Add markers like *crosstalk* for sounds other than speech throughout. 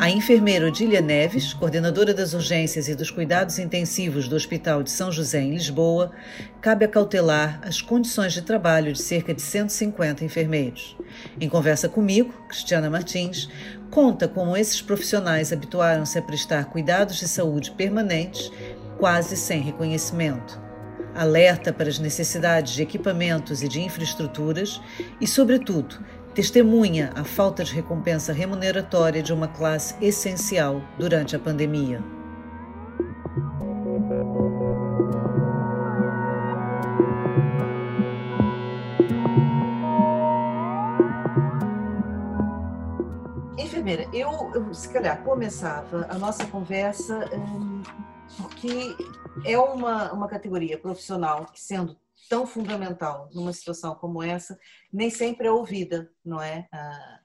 A enfermeira Odília Neves, coordenadora das urgências e dos cuidados intensivos do Hospital de São José, em Lisboa, cabe acautelar as condições de trabalho de cerca de 150 enfermeiros. Em conversa comigo, Cristiana Martins, conta como esses profissionais habituaram-se a prestar cuidados de saúde permanentes, quase sem reconhecimento. Alerta para as necessidades de equipamentos e de infraestruturas e, sobretudo, testemunha a falta de recompensa remuneratória de uma classe essencial durante a pandemia. Enfermeira, eu, eu se calhar começava a nossa conversa hum, porque é uma, uma categoria profissional que, sendo tão fundamental numa situação como essa nem sempre é ouvida, não é? Ah,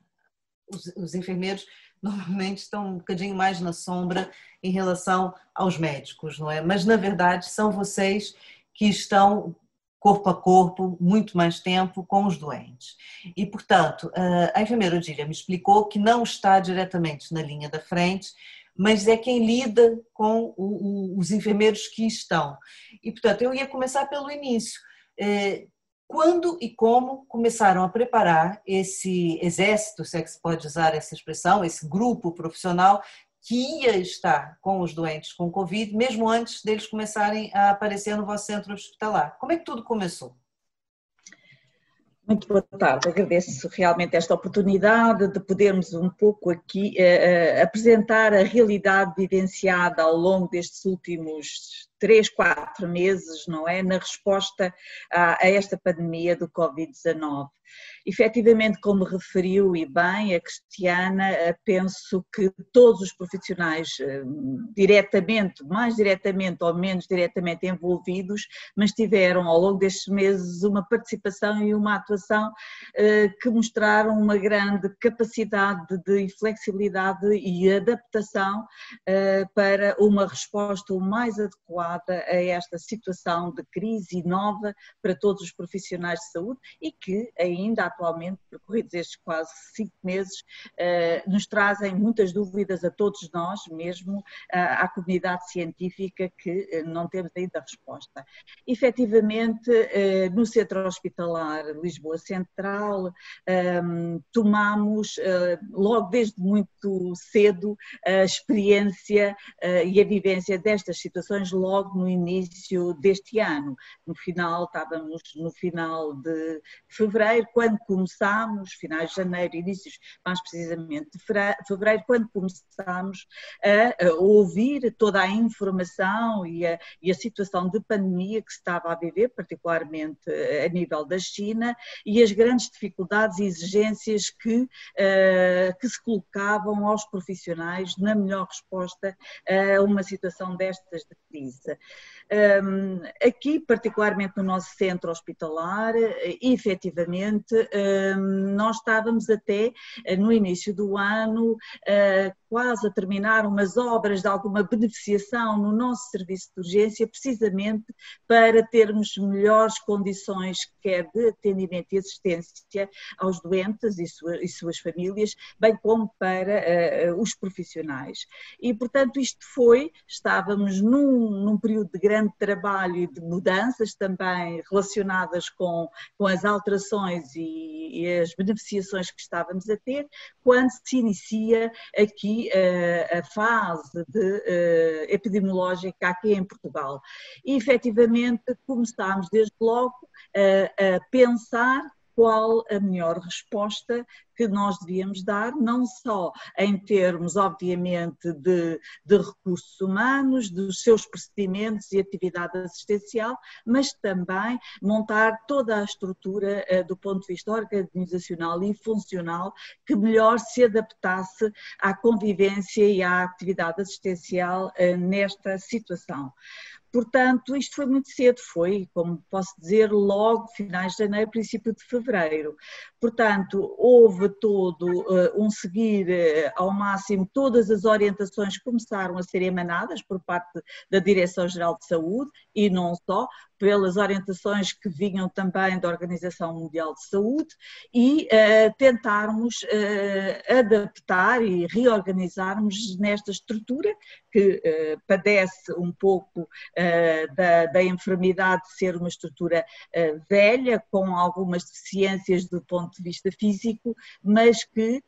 os, os enfermeiros *laughs* normalmente estão um bocadinho mais na sombra em relação aos médicos, não é? Mas na verdade são vocês que estão corpo a corpo, muito mais tempo com os doentes. E, portanto, ah, a enfermeira Odília me explicou que não está diretamente na linha da frente, mas é quem lida com os enfermeiros que estão. E, portanto, eu ia começar pelo início. É, quando e como começaram a preparar esse exército, se é que se pode usar essa expressão, esse grupo profissional que ia estar com os doentes com Covid, mesmo antes deles começarem a aparecer no vosso centro hospitalar? Como é que tudo começou? Muito boa tarde, agradeço realmente esta oportunidade de podermos um pouco aqui uh, apresentar a realidade vivenciada ao longo destes últimos três, quatro meses, não é, na resposta a, a esta pandemia do Covid-19. Efetivamente, como referiu e bem a Cristiana, eh, penso que todos os profissionais eh, diretamente, mais diretamente ou menos diretamente envolvidos, mas tiveram ao longo destes meses uma participação e uma atuação eh, que mostraram uma grande capacidade de flexibilidade e adaptação para uma resposta o mais adequada a esta situação de crise nova para todos os profissionais de saúde e que ainda atualmente, percorridos estes quase cinco meses, eh, nos trazem muitas dúvidas a todos nós, mesmo eh, à comunidade científica, que eh, não temos ainda resposta. Efetivamente, no Centro Hospitalar Lisboa Central, ehm, tomamos logo desde muito cedo a experiência e a vivência destas situações logo no início deste ano. No final, estávamos no final de fevereiro, quando começámos, finais de janeiro, inícios mais precisamente de fevereiro, quando começámos a, a ouvir toda a informação e a, e a situação de pandemia que se estava a viver, particularmente eh, a nível da China, e as grandes dificuldades e exigências que, uh, que se colocavam aos profissionais na melhor resposta a uma situação destas de crise. Merci. Aqui, particularmente no nosso centro hospitalar, eh, efetivamente, nós estávamos até eh, no início do ano quase a terminar umas obras de alguma beneficiação no nosso serviço de urgência, precisamente para termos melhores condições, quer de atendimento e assistência aos doentes e, sua, suas famílias, bem como para uh, os profissionais. E, portanto, isto foi, estávamos num, num período de grande grande trabalho de mudanças também relacionadas com, com as alterações e, e as beneficiações que estávamos a ter, quando se inicia aqui uh, a fase de, uh, epidemiológica aqui em Portugal. E efetivamente começámos desde logo uh, a pensar qual a melhor resposta que nós devíamos dar, não só em termos, obviamente, de, de, recursos humanos, dos seus procedimentos e atividade assistencial, mas também montar toda a estrutura uh, do ponto de vista organizacional e funcional que melhor se adaptasse à convivência e à atividade assistencial uh, nesta situação. Portanto, isto foi muito cedo, foi, como posso dizer, logo finais de janeiro, princípio de fevereiro. Portanto, houve todo uh, um seguir uh, ao máximo todas as orientações começaram a ser emanadas por parte da Direção-Geral de Saúde e não só, pelas orientações que vinham também da Organização Mundial de Saúde e uh, tentarmos uh, adaptar e reorganizarmos nesta estrutura que uh, padece um pouco da, da, enfermidade de ser uma estrutura velha, com algumas deficiências do ponto de vista físico, mas que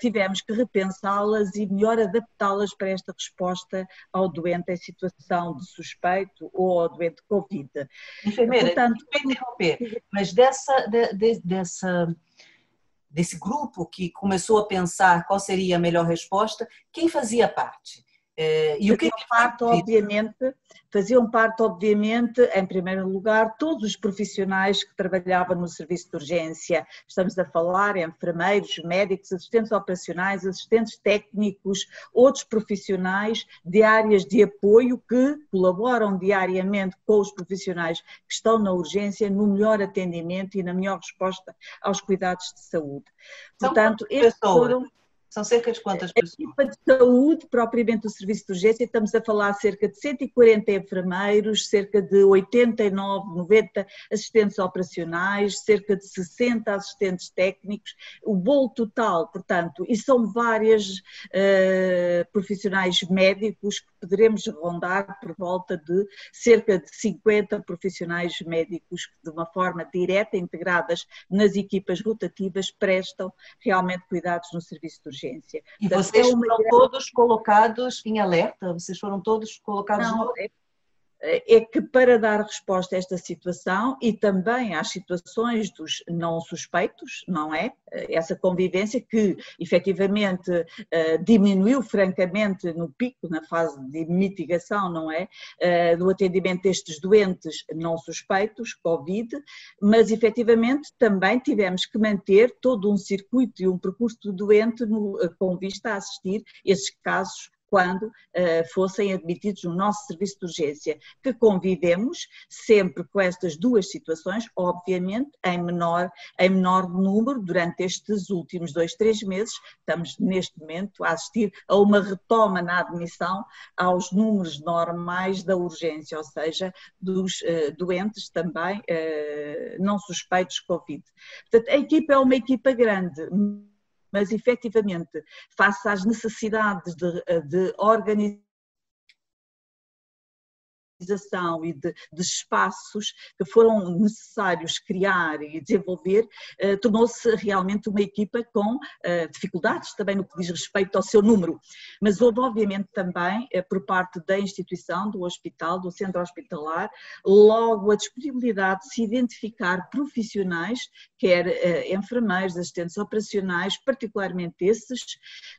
tivemos que repensá-las e melhor adaptá-las para esta resposta ao doente em situação de suspeito ou ao doente Covid. Enfermeira, Portanto, interromper, mas dessa, de, de, dessa, desse grupo que começou a pensar qual seria a melhor resposta, quem fazia parte? Eh, e o que é que parte, obviamente, faziam parte, obviamente, em primeiro lugar, todos os profissionais que trabalhavam no serviço de urgência. Estamos a falar enfermeiros, médicos, assistentes operacionais, assistentes técnicos, outros profissionais de áreas de apoio que colaboram diariamente com os profissionais que estão na urgência no melhor atendimento e na melhor resposta aos cuidados de saúde. Portanto, estes foram são cerca de quantas pessoas? A equipa de saúde, propriamente do serviço de urgência, estamos a falar cerca de 140 enfermeiros, cerca de 89, 90 assistentes operacionais, cerca de 60 assistentes técnicos, o bolo total, portanto, e são várias uh, profissionais médicos que poderemos rondar por volta de cerca de 50 profissionais médicos que de uma forma direta, integradas nas equipas rotativas, prestam realmente cuidados no serviço de urgência urgência. E Portanto, vocês é foram grande... todos colocados em alerta? Vocês foram todos colocados Não, no... é que para dar resposta a esta situação e também às situações dos não suspeitos, não é? Essa convivência que efetivamente eh, diminuiu francamente no pico, na fase de mitigação, não é? Eh, do atendimento destes doentes não suspeitos, Covid, mas efetivamente também tivemos que manter todo um circuito e um percurso do doente no, com vista a assistir esses casos quando uh, fossem admitidos no nosso serviço de urgência, que convivemos sempre com estas duas situações, obviamente em menor, em menor número durante estes últimos dois, três meses. Estamos neste momento a assistir a uma retoma na admissão aos números normais da urgência, ou seja, dos uh, doentes também uh, não suspeitos de Covid. Portanto, a equipa é uma equipa grande mas efetivamente, face às necessidades de, de organização e de, de, espaços que foram necessários criar e desenvolver, eh, tornou-se realmente uma equipa com eh, dificuldades também no que diz respeito ao seu número. Mas houve, obviamente, também, eh, por parte da instituição, do hospital, do centro hospitalar, logo a disponibilidade de se identificar profissionais, quer enfermeiros, assistentes operacionais, particularmente esses,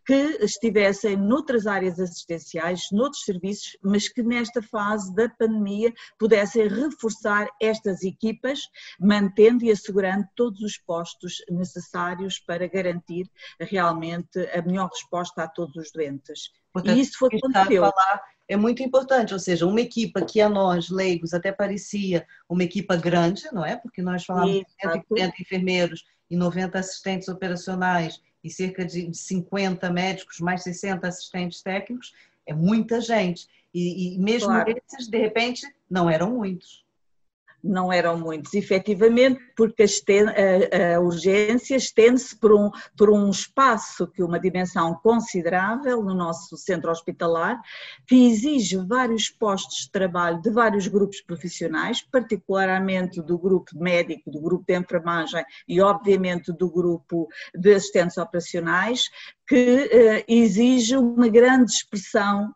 que estivessem noutras áreas assistenciais, noutros serviços, mas que nesta fase da pandemia pudessem reforçar estas equipas, mantendo e assegurando todos os postos necessários para garantir realmente a melhor resposta a todos os doentes. Portanto, e isso foi o que aconteceu. É muito importante, ou seja, uma equipa que a nós, leigos, até parecia uma equipa grande, não é? Porque nós falamos de 140 enfermeiros e 90 assistentes operacionais e cerca de 50 médicos, mais 60 assistentes técnicos, é muita gente. E, e mesmo claro. esses, de repente, não eram muitos não eram muitos, efetivamente, porque a, a, urgência estende-se por um, por um espaço que uma dimensão considerável no nosso centro hospitalar, que exige vários postos de trabalho de vários grupos profissionais, particularmente do grupo médico, do grupo de enfermagem e, obviamente, do grupo de assistentes operacionais, que uh, exige uma grande expressão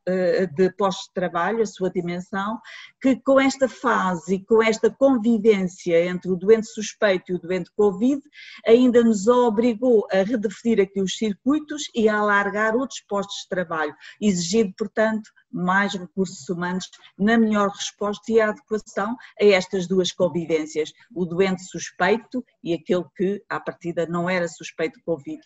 de postos de trabalho, a sua dimensão, que com esta fase e com esta convivência entre o doente suspeito e o doente Covid, ainda nos obrigou a redefinir aqui os circuitos e a alargar outros postos de trabalho, exigindo, portanto, mais recursos humanos na melhor resposta e adequação a estas duas convivências, o doente suspeito e aquele que, à partida, não era suspeito de Covid.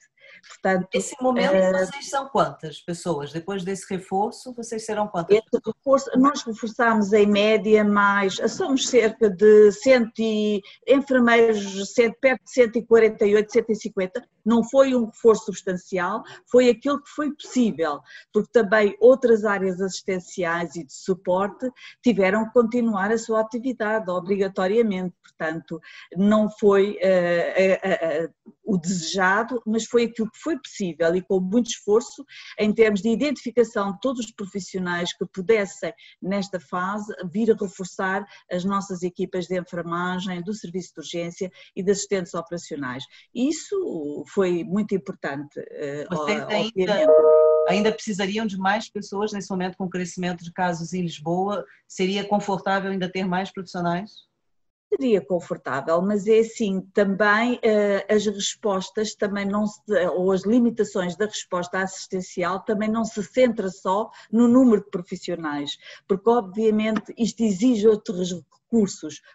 Portanto, Esse momento uh, vocês são quantas pessoas? Depois desse reforço, vocês serão quantas reforço, Nós reforçamos em média mais, somos cerca de 100 enfermeiros, perto de 148, 150, não foi um reforço substancial, foi aquilo que foi possível, porque também outras áreas assistenciais e de suporte tiveram que continuar a sua atividade obrigatoriamente, portanto, não foi uh, uh, uh, o desejado, mas foi aquilo que foi possível e com muito esforço em termos de identificação de todos os profissionais que pudessem, nesta fase, vir a reforçar as nossas equipas de enfermagem, do serviço de urgência e de assistentes operacionais. Isso foi muito importante. Eh, Vocês ainda, ainda precisariam de mais pessoas nesse momento com o crescimento de casos em Lisboa? Seria confortável ainda ter mais profissionais? seria confortável, mas é assim, também uh, as respostas também não se, ou as limitações da resposta assistencial também não se centra só no número de profissionais, porque obviamente isto exige outros recursos,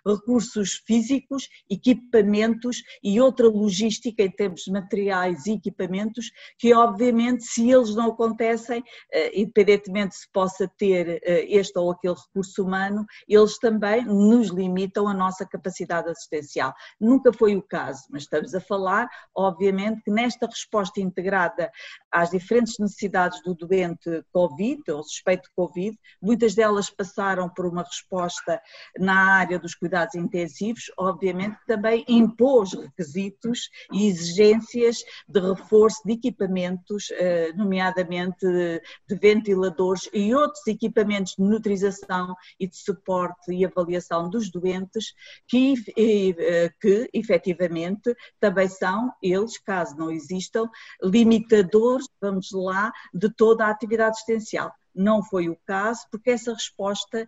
recursos físicos, equipamentos e outra logística em termos de materiais e equipamentos que obviamente se eles não acontecem, eh, independentemente se possa ter eh, este ou aquele recurso humano, eles também nos limitam a nossa capacidade assistencial. Nunca foi o caso, mas estamos a falar, obviamente, que nesta resposta integrada às diferentes necessidades do doente Covid ou suspeito de Covid, muitas delas passaram por uma resposta na área dos cuidados intensivos, obviamente também impôs requisitos e exigências de reforço de equipamentos, eh, nomeadamente de ventiladores e outros equipamentos de nutrização e de suporte e avaliação dos doentes, que, eh, que efetivamente também são eles, caso não existam, limitadores, vamos lá, de toda a atividade assistencial não foi o caso, porque essa resposta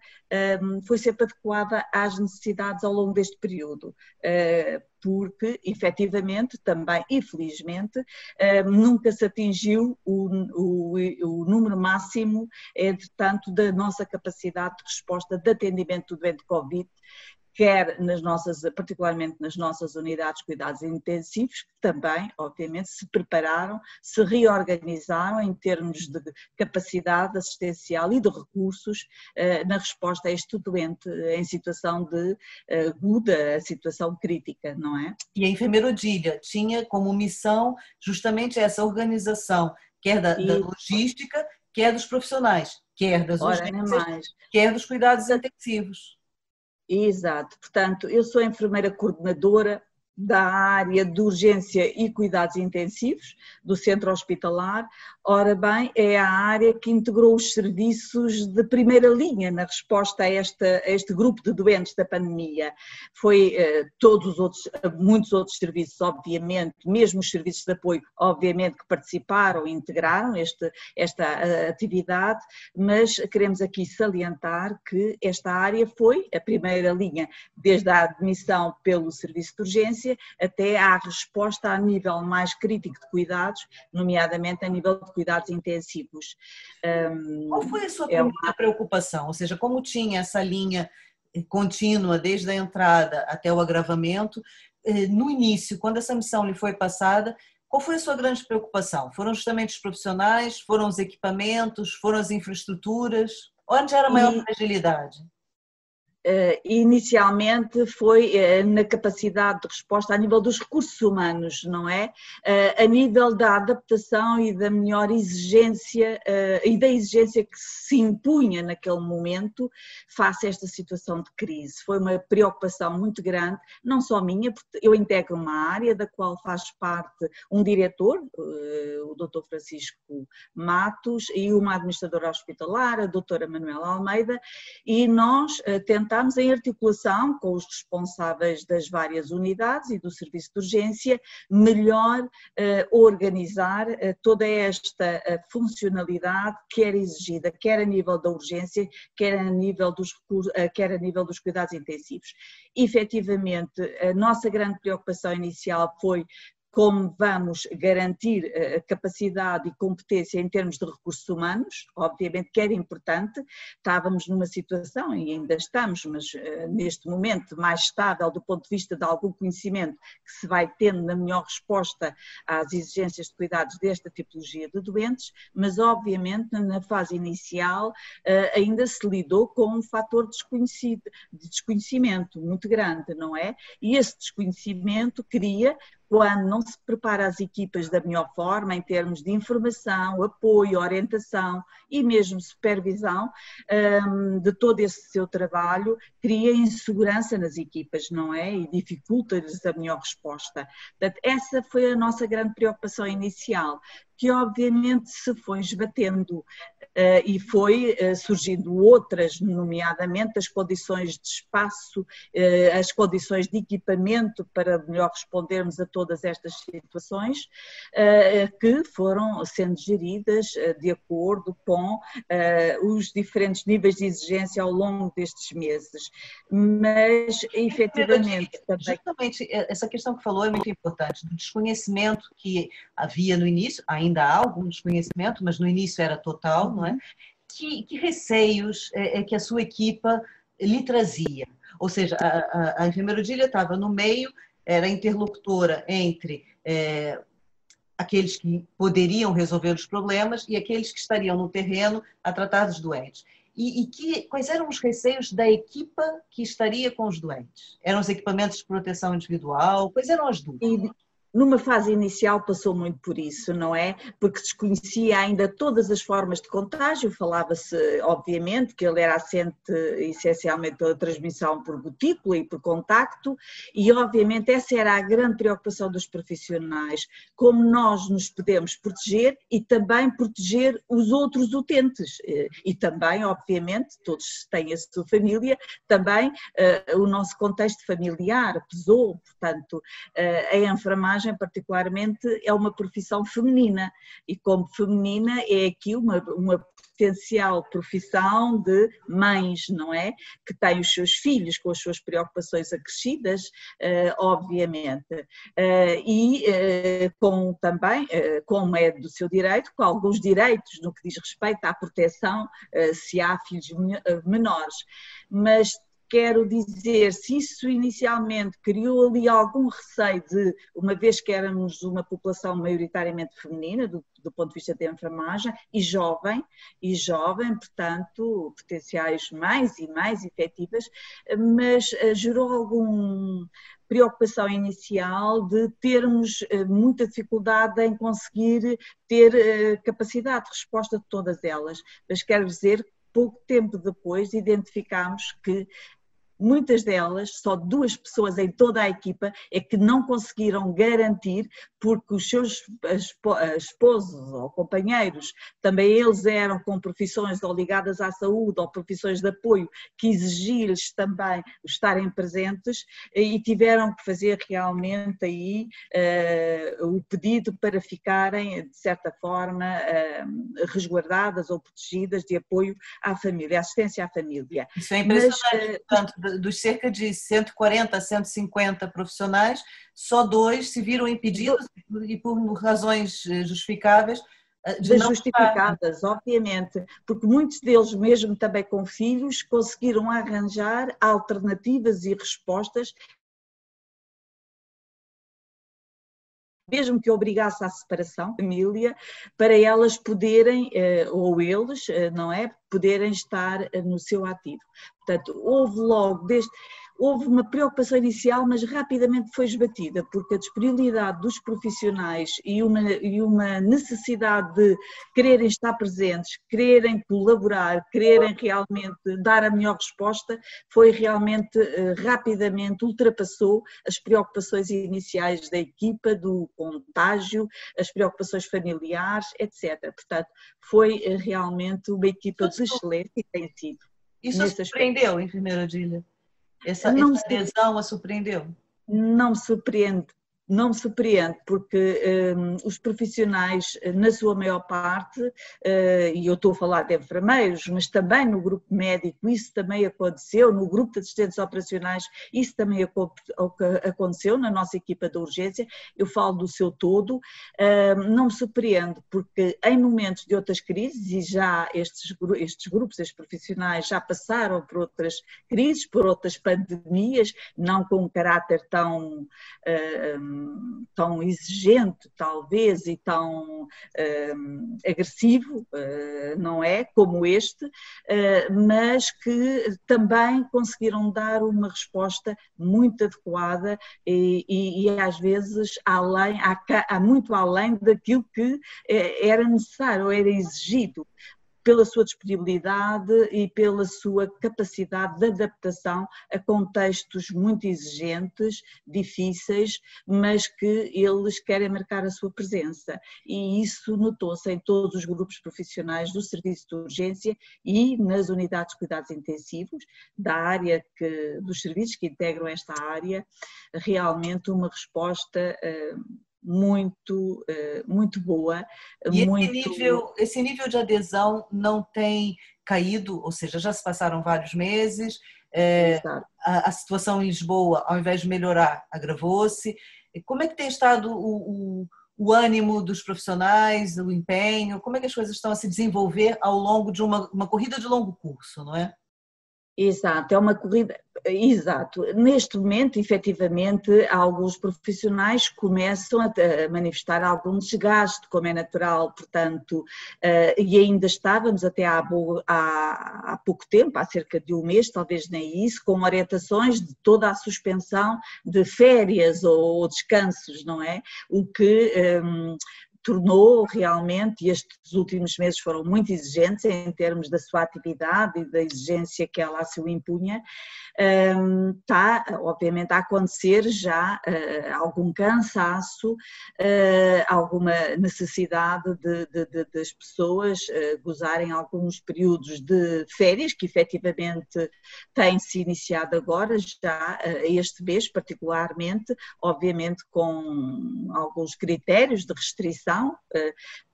um, foi sempre adequada às necessidades ao longo deste período. Uh, porque efetivamente também, infelizmente, hum, nunca se atingiu o, o, o, número máximo, entretanto, da nossa capacidade de resposta de atendimento do doente Covid, quer nas nossas, particularmente nas nossas unidades de cuidados intensivos, que também, obviamente, se prepararam, se reorganizaram em termos de capacidade assistencial e de recursos eh, na resposta a este doente em situação de eh, aguda, situação crítica, não é? E a enfermeira Odília tinha como missão justamente essa organização, quer da, da logística, quer dos profissionais, quer das urgências, quer dos cuidados intensivos. Exato, portanto, eu sou enfermeira coordenadora da área de urgência e cuidados intensivos do centro hospitalar. Ora bem, é a área que integrou os serviços de primeira linha na resposta a, esta, a este grupo de doentes da pandemia. Foi eh, todos os outros, muitos outros serviços, obviamente, mesmo os serviços de apoio, obviamente, que participaram e integraram este, esta eh, atividade, mas queremos aqui salientar que esta área foi a primeira linha, desde a admissão pelo serviço de urgência até à resposta a nível mais crítico de cuidados, nomeadamente a nível de cuidados intensivos. Qual foi a sua é primeira uma... preocupação? Ou seja, como tinha essa linha contínua desde a entrada até o agravamento, eh, no início, quando essa missão lhe foi passada, qual foi a sua grande preocupação? Foram justamente os profissionais? Foram os equipamentos? Foram as infraestruturas? Onde era a maior e... fragilidade? Uh, inicialmente foi uh, na capacidade de resposta a nível dos recursos humanos, não é? Uh, a nível da adaptação e da melhor exigência e da exigência que se impunha naquele momento face a esta situação de crise. Foi uma preocupação muito grande, não só minha, porque eu integro uma área da qual faz parte um diretor, o Dr. Francisco Matos, e uma administradora hospitalar, a doutora Manuela Almeida, e nós tentamos tentámos, em articulação com os responsáveis das várias unidades e do serviço de urgência, melhor uh, organizar uh, toda esta uh, funcionalidade que era exigida, quer a nível da urgência, quer a nível dos, quer a nível dos cuidados intensivos. Efetivamente, a nossa grande preocupação inicial foi como vamos garantir a eh, capacidade e competência em termos de recursos humanos, obviamente que era importante, estávamos numa situação, e ainda estamos, mas eh, neste momento mais estável do ponto de vista de algum conhecimento que se vai tendo na melhor resposta às exigências de cuidados desta tipologia de doentes, mas obviamente na fase inicial eh, ainda se lidou com um fator desconhecido, de desconhecimento muito grande, não é? E esse desconhecimento cria quando não se prepara as equipas da melhor forma, em termos de informação, apoio, orientação e mesmo supervisão um, de todo esse seu trabalho, cria insegurança nas equipas, não é? E dificulta-lhes a melhor resposta. Portanto, essa foi a nossa grande preocupação inicial, que obviamente se foi esbatendo uh, e foi uh, surgindo outras, nomeadamente as condições de espaço, uh, as condições de equipamento para melhor respondermos a todas estas situações, que foram sendo geridas de acordo com os diferentes níveis de exigência ao longo destes meses. Mas, efetivamente, também... Justamente essa questão que falou é muito importante, do desconhecimento que havia no início, ainda há algum desconhecimento, mas no início era total, não é? Que, que receios é, é, que a sua equipa lhe trazia? Ou seja, a, a, a estava no meio, era interlocutora entre é, aqueles que poderiam resolver os problemas e aqueles que estariam no terreno a tratar dos doentes. E, e que, quais eram os receios da equipa que estaria com os doentes? Eram os equipamentos de proteção individual? Quais eram as dúvidas? Numa fase inicial passou muito por isso, não é? Porque desconhecia ainda todas as formas de contágio, falava-se, obviamente, que ele era assente essencialmente pela transmissão por gotícula e por contacto, e obviamente essa era a grande preocupação dos profissionais, como nós nos podemos proteger e também proteger os outros utentes. E também, obviamente, todos têm a sua família, também uh, o nosso contexto familiar pesou, portanto, uh, a enfermagem enfermagem, particularmente, é uma profissão feminina e, como feminina, é aqui uma, uma potencial profissão de mães, não é? Que têm os seus filhos com as suas preocupações acrescidas, uh, obviamente, uh, e uh, com também, como é do seu direito, com alguns direitos no que diz respeito à proteção se há filhos menores. Mas quero dizer, se isso inicialmente criou ali algum receio de, uma vez que éramos uma população maioritariamente feminina, do, do ponto de vista da enfermagem, e jovem, e jovem, portanto, potenciais mais e mais efetivas, mas uh, gerou algum preocupação inicial de termos uh, muita dificuldade em conseguir ter uh, capacidade de resposta de todas elas. Mas quero dizer pouco tempo depois identificámos que muitas delas, só duas pessoas em toda a equipa, é que não conseguiram garantir, porque os seus esposos ou companheiros, também eles eram com profissões ou ligadas à saúde ou profissões de apoio, que exigiam-lhes também estarem presentes e tiveram que fazer realmente aí uh, o pedido para ficarem, de certa forma, uh, resguardadas ou protegidas de apoio à família, assistência à família. Isso é impressionante, Mas, portanto, dos cerca de 140 150 profissionais, só dois se viram impedidos e por razões eh, justificáveis eh, de justificadas, obviamente, porque muitos deles, mesmo também com filhos, conseguiram arranjar alternativas e respostas mesmo que obrigasse à separação, família, para elas poderem, eh, ou eles, não é, poderem estar no seu ativo. Portanto, houve logo desde houve uma preocupação inicial, mas rapidamente foi esbatida, porque a disponibilidade dos profissionais e uma, e uma necessidade de quererem estar presentes, quererem colaborar, quererem realmente dar a melhor resposta, foi realmente eh, rapidamente ultrapassou as preocupações iniciais da equipa, do contágio, as preocupações familiares, etc. Portanto, foi eh, realmente uma equipa de excelência e tem sido. Isso surpreendeu, enfermeira Dília? Essa, não essa adesão a surpreendeu? Não me surpreende, não me surpreende, porque um, os profissionais, na sua maior parte, uh, e eu estou a falar de enfermeiros, mas também no grupo médico, isso também aconteceu, no grupo de assistentes operacionais, isso também aconteceu na nossa equipa de urgência, eu falo do seu todo, uh, não me surpreende, porque em momentos de outras crises, e já estes, estes grupos, estes profissionais já passaram por outras crises, por outras pandemias, não com um caráter tão. Uh, tão exigente, talvez, e tão um, agressivo, uh, não é? Como este, uh, mas que também conseguiram dar uma resposta muito adequada e, e, e às vezes além, há, há muito além daquilo que era necessário, era exigido pela sua disponibilidade e pela sua capacidade de adaptação a contextos muito exigentes, difíceis, mas que eles querem marcar a sua presença. E isso notou-se em todos os grupos profissionais do serviço de urgência e nas unidades de cuidados intensivos, da área que, dos serviços que integram esta área, realmente uma resposta uh, muito, eh, muito boa. E muito... esse, nível, esse nível de adesão não tem caído, ou seja, já se passaram vários meses, é, a, a, situação em Lisboa, ao invés de melhorar, agravou-se. Como é que tem estado o, o, o, ânimo dos profissionais, o empenho? Como é que as coisas estão a se desenvolver ao longo de uma, uma corrida de longo curso, não é? Exato, é uma corrida. Exato. Neste momento, efetivamente, alguns profissionais começam a manifestar algum desgaste, como é natural, portanto, eh, e ainda estávamos até há, há, pouco tempo, há cerca de um mês, talvez nem isso, com orientações de toda a suspensão de férias ou descansos, não é? O que um, tornou realmente, e estes últimos meses foram muito exigentes em termos da sua atividade e da exigência que ela a seu está obviamente a acontecer já uh, algum cansaço, uh, alguma necessidade de, de, de, das pessoas uh, gozarem alguns períodos de férias, que efetivamente têm-se iniciado agora, já este mês particularmente, obviamente com alguns critérios de restrição,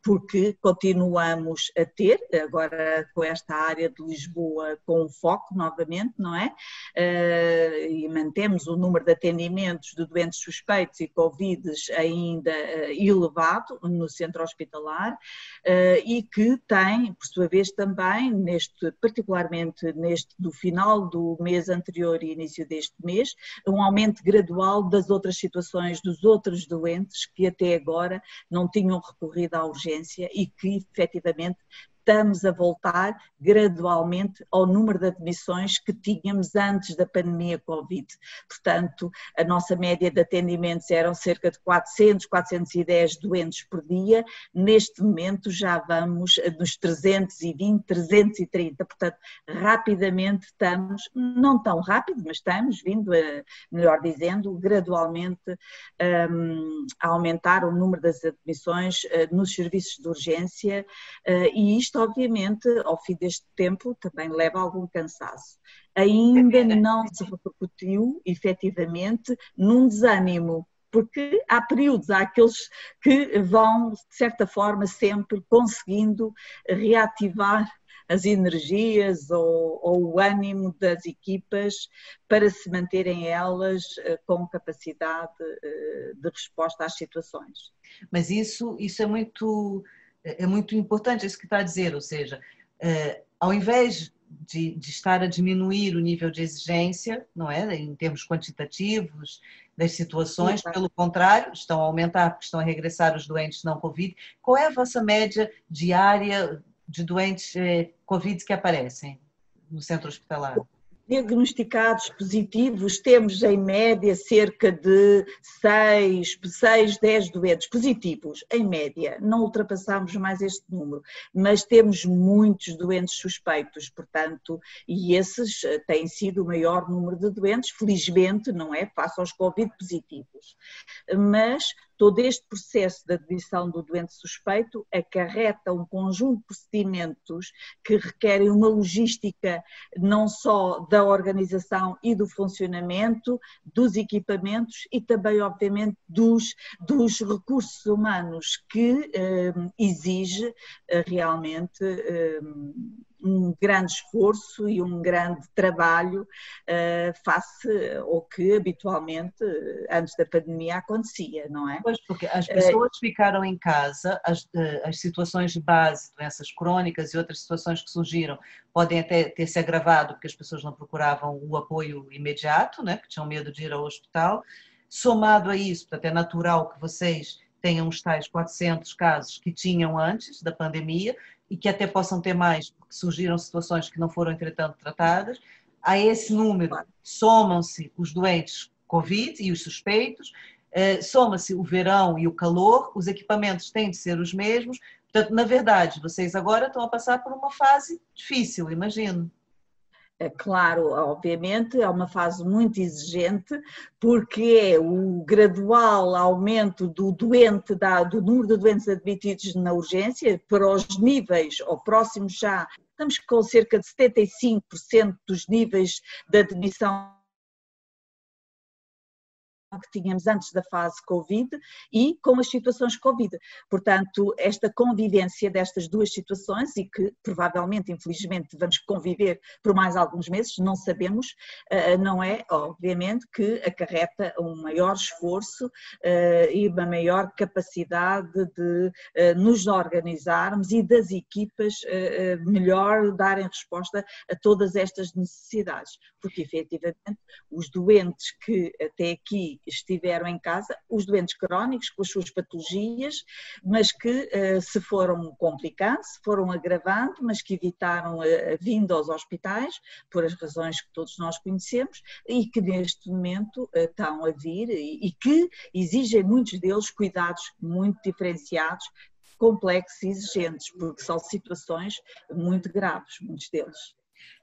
porque continuamos a ter, agora com esta área de Lisboa com foco novamente, não é? Uh, e mantemos o número de atendimentos de doentes suspeitos e Covid ainda uh, elevado no centro hospitalar uh, e que tem, por sua vez, também, neste, particularmente neste do final do mês anterior e início deste mês, um aumento gradual das outras situações dos outros doentes que até agora não tinham recorrido à urgência e que efetivamente estamos a voltar gradualmente ao número de admissões que tínhamos antes da pandemia Covid. Portanto, a nossa média de atendimentos eram cerca de 400, 410 doentes por dia, neste momento já vamos nos 320, 330, portanto, rapidamente estamos, não tão rápido, mas estamos vindo, a, melhor dizendo, gradualmente um, a aumentar o número das admissões uh, nos serviços de urgência uh, e isto obviamente, ao fim deste tempo, também leva a algum cansaço. Ainda *laughs* não se repercutiu, efetivamente, num desânimo, porque há períodos, há aqueles que vão, de certa forma, sempre conseguindo reativar as energias ou, ou, o ânimo das equipas para se manterem elas eh, com capacidade eh, de resposta às situações. Mas isso, isso é muito é, é muito importante isso que está a dizer, ou seja, é, ao invés de, de, estar a diminuir o nível de exigência, não é, em termos quantitativos das situações, Sim. pelo contrário, estão a aumentar porque estão a regressar os doentes não Covid. Qual é a vossa média diária de doentes eh, Covid que aparecem no centro hospitalar? Diagnosticados positivos, temos em média cerca de 6, 6, 10 doentes positivos, em média, não ultrapassamos mais este número, mas temos muitos doentes suspeitos, portanto, e esses eh, têm sido o maior número de doentes, felizmente, não é, face aos Covid positivos. Mas Todo este processo de admissão do doente suspeito acarreta um conjunto de procedimentos que requerem uma logística não só da organização e do funcionamento, dos equipamentos e também, obviamente, dos, dos recursos humanos que eh, exige eh, realmente eh, um grande esforço e um grande trabalho uh, face ao que habitualmente antes da pandemia acontecia, não é? Pois, porque as pessoas uh, ficaram em casa, as, as situações de base, doenças crónicas e outras situações que surgiram podem até ter se agravado porque as pessoas não procuravam o apoio imediato, né, que tinham medo de ir ao hospital, Somado a isso, portanto, é natural que vocês tenham os tais 400 casos que tinham antes da pandemia e que até possam ter mais, porque surgiram situações que não foram, entretanto, tratadas. A esse número somam-se os doentes Covid e os suspeitos, eh, soma-se o verão e o calor, os equipamentos têm de ser os mesmos. Portanto, na verdade, vocês agora estão a passar por uma fase difícil, imagino. É claro, obviamente, é uma fase muito exigente, porque é o gradual aumento do doente, do número de doentes admitidos na urgência, para os níveis, ou próximos já, estamos com cerca de 75% dos níveis de admissão que tínhamos antes da fase Covid e com as situações Covid. Portanto, esta convivência destas duas situações e que provavelmente, infelizmente, vamos conviver por mais alguns meses, não sabemos, eh, não é, obviamente, que acarreta um maior esforço eh, e uma maior capacidade de eh, nos organizarmos e das equipas melhor darem resposta a todas estas necessidades, porque efetivamente os doentes que até aqui estiveram em casa, os doentes crónicos com as suas patologias, mas que eh, se foram complicando, se foram agravando, mas que evitaram a vinda aos hospitais, por as razões que todos nós conhecemos, e que neste momento eh, estão a vir e que exigem muitos deles cuidados muito diferenciados complexos e exigentes, porque são situações muito graves, muitos deles.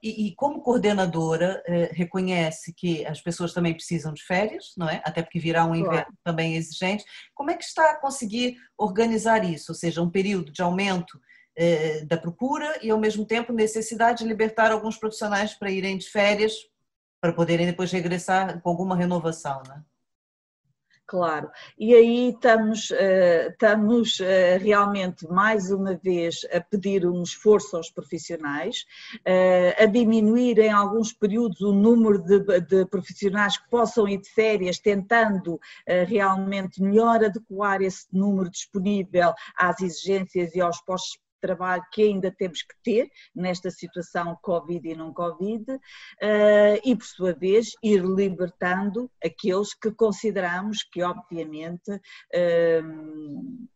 E, e, como coordenadora, eh, reconhece que as pessoas também precisam de férias, não é? Até porque virá um inverno claro. também exigente. Como é que está a conseguir organizar isso? Ou seja, um período de aumento eh, da procura e, ao mesmo tempo, necessidade de libertar alguns profissionais para irem de férias, para poderem depois regressar com alguma renovação, né? Claro, e aí estamos, eh, estamos eh, realmente mais uma vez a pedir um esforço aos profissionais, eh, a diminuir em alguns períodos o número de, de profissionais que possam ir de férias, tentando realmente melhor adequar esse número disponível às exigências e aos postos trabalho que ainda temos que ter nesta situação Covid e não Covid, eh, e por sua vez ir libertando aqueles que consideramos que, obviamente, eh,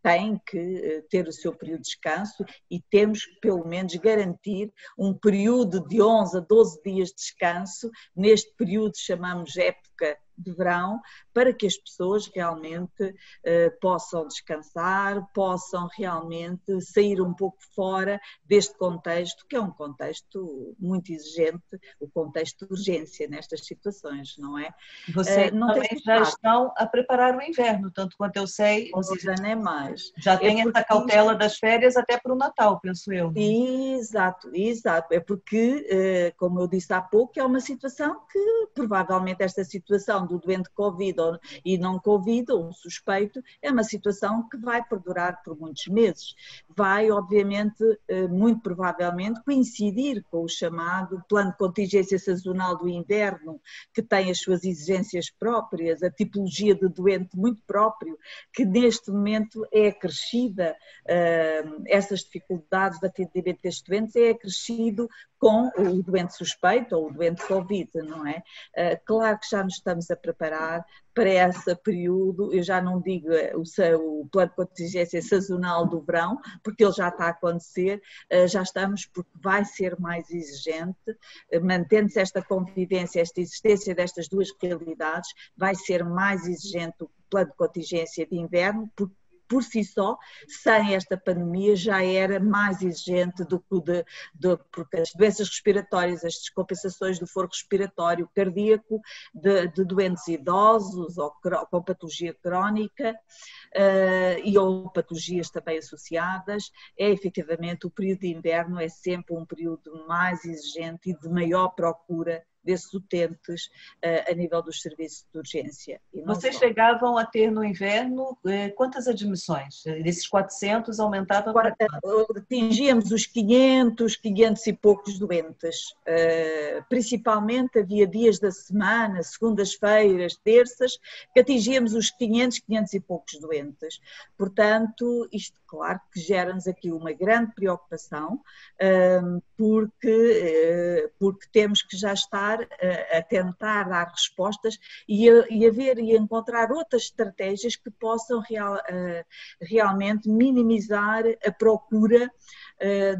têm que eh, ter o seu período de descanso e temos que, pelo menos, garantir um período de 11 a 12 dias de descanso, neste período chamamos época de verão, para que as pessoas realmente eh, possam descansar, possam realmente sair um pouco fora deste contexto, que é um contexto muito exigente, o contexto de urgência nestas situações, não é? Vocês uh, também já estão a preparar o inverno, tanto quanto eu sei. Ou seja, nem é mais. Já é tem essa cautela das férias até para o Natal, penso eu. Né? Exato, exato. É porque, eh, como eu disse há pouco, é uma situação que provavelmente esta situação do doente Covid ou, e não Covid, ou suspeito, é uma situação que vai perdurar por muitos meses. Vai, obviamente, eh, muito provavelmente, coincidir com o chamado plano de contingência sazonal do inverno, que tem as suas exigências próprias, a tipologia de doente muito próprio, que neste momento é acrescida, eh, essas dificuldades de atendimento destes doentes é acrescido com o doente suspeito ou o doente Covid, não é? Eh, claro que já nos estamos a preparar para esse período, eu já não digo eh, o, o plano de contingência sazonal do verão, porque ele já está a acontecer, eh, já estamos, porque vai ser mais exigente, mantendo-se esta convivência, esta existência destas duas realidades, vai ser mais exigente o plano de contingência de inverno, porque por si só, sem esta pandemia, já era mais exigente do que de, de, porque as doenças respiratórias, as descompensações do foro respiratório cardíaco, de, de doentes idosos ou com patologia crónica uh, e ou patologias também associadas, é efetivamente o período de inverno é sempre um período mais exigente e de maior procura desses utentes uh, a nível dos serviços de urgência. Vocês só. chegavam a ter no inverno eh, quantas admissões? Desses 400 aumentava para Atingíamos os 500, 500 e poucos doentes. Principalmente havia dias da semana, segundas-feiras, terças, que atingíamos os 500, 500 e poucos doentes. Portanto, isto claro que gera-nos aqui uma grande preocupação, porque, porque temos que já estar estar a, a tentar dar respostas e a, e a, ver e encontrar outras estratégias que possam real, realmente minimizar a procura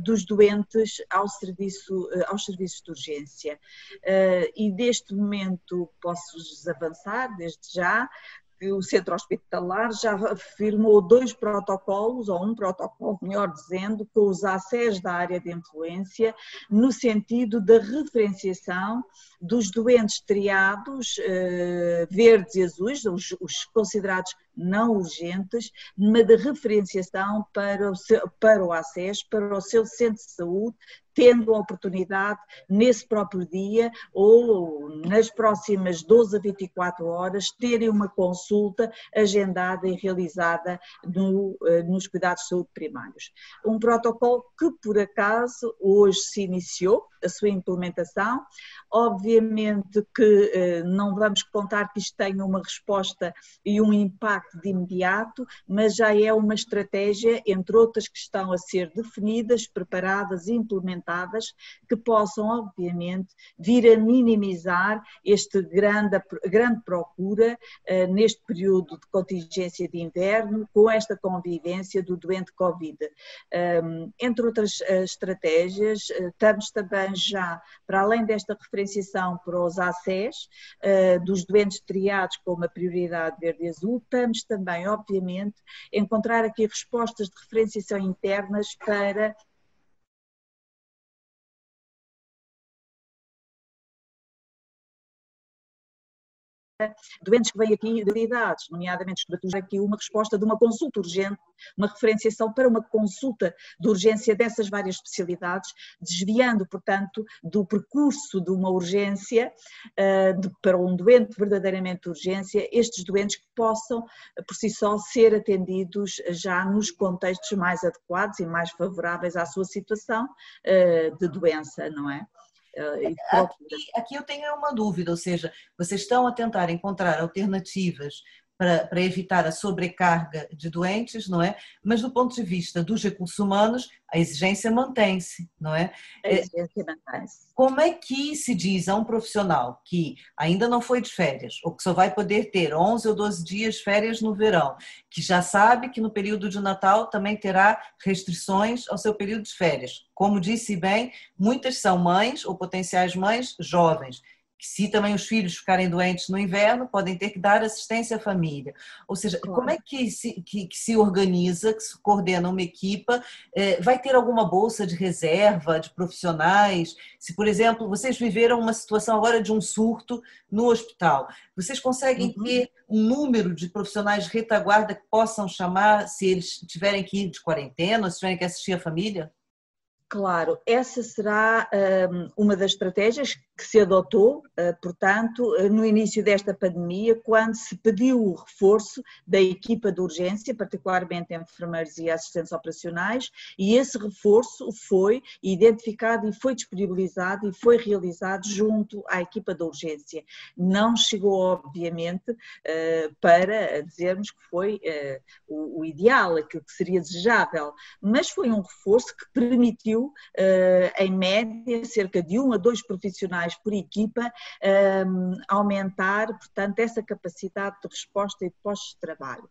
dos doentes ao serviço, aos serviços de urgência. E deste momento posso-vos avançar, desde já, que o centro hospitalar já firmou dois protocolos, ou um protocolo, melhor dizendo, com os ACES da área de influência, no sentido da referenciação dos doentes triados eh, verdes e azuis, os, os, considerados não urgentes, numa de referenciação para o, seu, para o ACES, para o seu centro de saúde, tendo a oportunidade nesse próprio dia ou nas próximas 12 a 24 horas terem uma consulta agendada e realizada no, eh, nos cuidados de saúde primários. Um protocolo que por acaso hoje se iniciou, a sua implementação. Obviamente que eh, não vamos contar que isto tenha uma resposta e um impacto de imediato, mas já é uma estratégia, entre outras que estão a ser definidas, preparadas, implementadas, que possam, obviamente, vir a minimizar este grande, grande procura eh, neste período de contingência de inverno, com esta convivência do doente Covid. Entre outras eh, estratégias, estamos também já, para além desta referenciação para os ACES, eh, dos doentes triados com uma prioridade verde e azul, estamos também, obviamente, encontrar aqui respostas de referenciação internas para doentes que vêm aqui de idades, nomeadamente aqui uma resposta de uma consulta urgente, uma referenciação para uma consulta de urgência dessas várias especialidades, desviando, portanto, do percurso de uma urgência eh, para um doente verdadeiramente de urgência, estes doentes que possam, por si só, ser atendidos já nos contextos mais adequados e mais favoráveis à sua situação eh, de doença, não é? Eh, aqui, aqui eu tenho uma dúvida, ou seja, vocês estão a tentar encontrar alternativas para, para, evitar a sobrecarga de doentes, não é? Mas do ponto de vista dos recursos humanos, a exigência mantém-se, não é? Como é que se diz a um profissional que ainda não foi de férias, ou que só vai poder ter 11 ou 12 dias de férias no verão, que já sabe que no período de Natal também terá restrições ao seu período de férias? Como disse bem, muitas são mães ou potenciais mães jovens se também os filhos ficarem doentes no inverno, podem ter que dar assistência à família. Ou seja, claro. como é que se, que, que, se organiza, que se coordena uma equipa? É, vai ter alguma bolsa de reserva de profissionais? Se, por exemplo, vocês viveram uma situação agora de um surto no hospital, vocês conseguem uhum. ter um número de profissionais de retaguarda que possam chamar se eles tiverem que ir de quarentena ou se tiverem que assistir a família? Claro, essa será um, uma das estratégias que se adotou, uh, portanto, no início desta pandemia, quando se pediu o reforço da equipa de urgência, particularmente enfermeiros e assistentes operacionais, e esse reforço foi identificado e foi disponibilizado e foi realizado junto à equipa de urgência. Não chegou, obviamente, uh, para dizermos que foi o, ideal, aquilo que seria desejável, mas foi um reforço que permitiu eh, em média, cerca de um a dois profissionais por equipa, ehm, aumentar, portanto, essa capacidade de resposta e de postos de trabalho.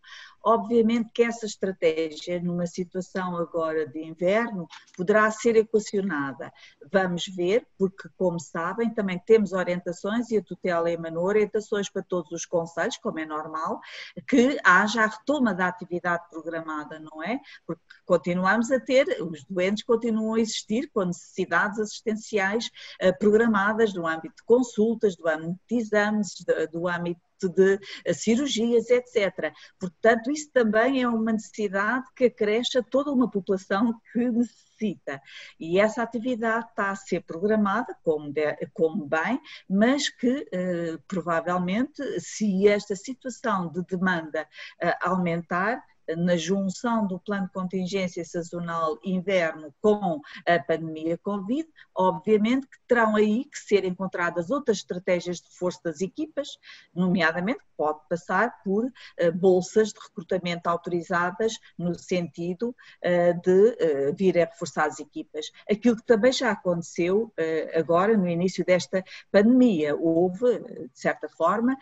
Obviamente que essa estratégia, numa situação agora de inverno, poderá ser equacionada. Vamos ver, porque, como sabem, também temos orientações e a tutela emanou orientações para todos os conselhos, como é normal, que haja a retoma da atividade programada, não é? Porque continuamos a ter, os doentes continuam a existir com necessidades assistenciais eh, programadas no âmbito de consultas, do âmbito de exames, do âmbito de eh, cirurgias, etc. Portanto, isso também é uma necessidade que acresce a toda uma população que necessita. E essa atividade está a ser programada como, de, como bem, mas que eh, provavelmente, se esta situação de demanda eh, aumentar, na junção do plano de contingência sazonal inverno com a pandemia Covid, obviamente que terão aí que ser encontradas outras estratégias de reforço das equipas, nomeadamente pode passar por uh, bolsas de recrutamento autorizadas no sentido uh, de uh, vir a reforçar as equipas. Aquilo que também já aconteceu agora no início desta pandemia, houve, de certa forma,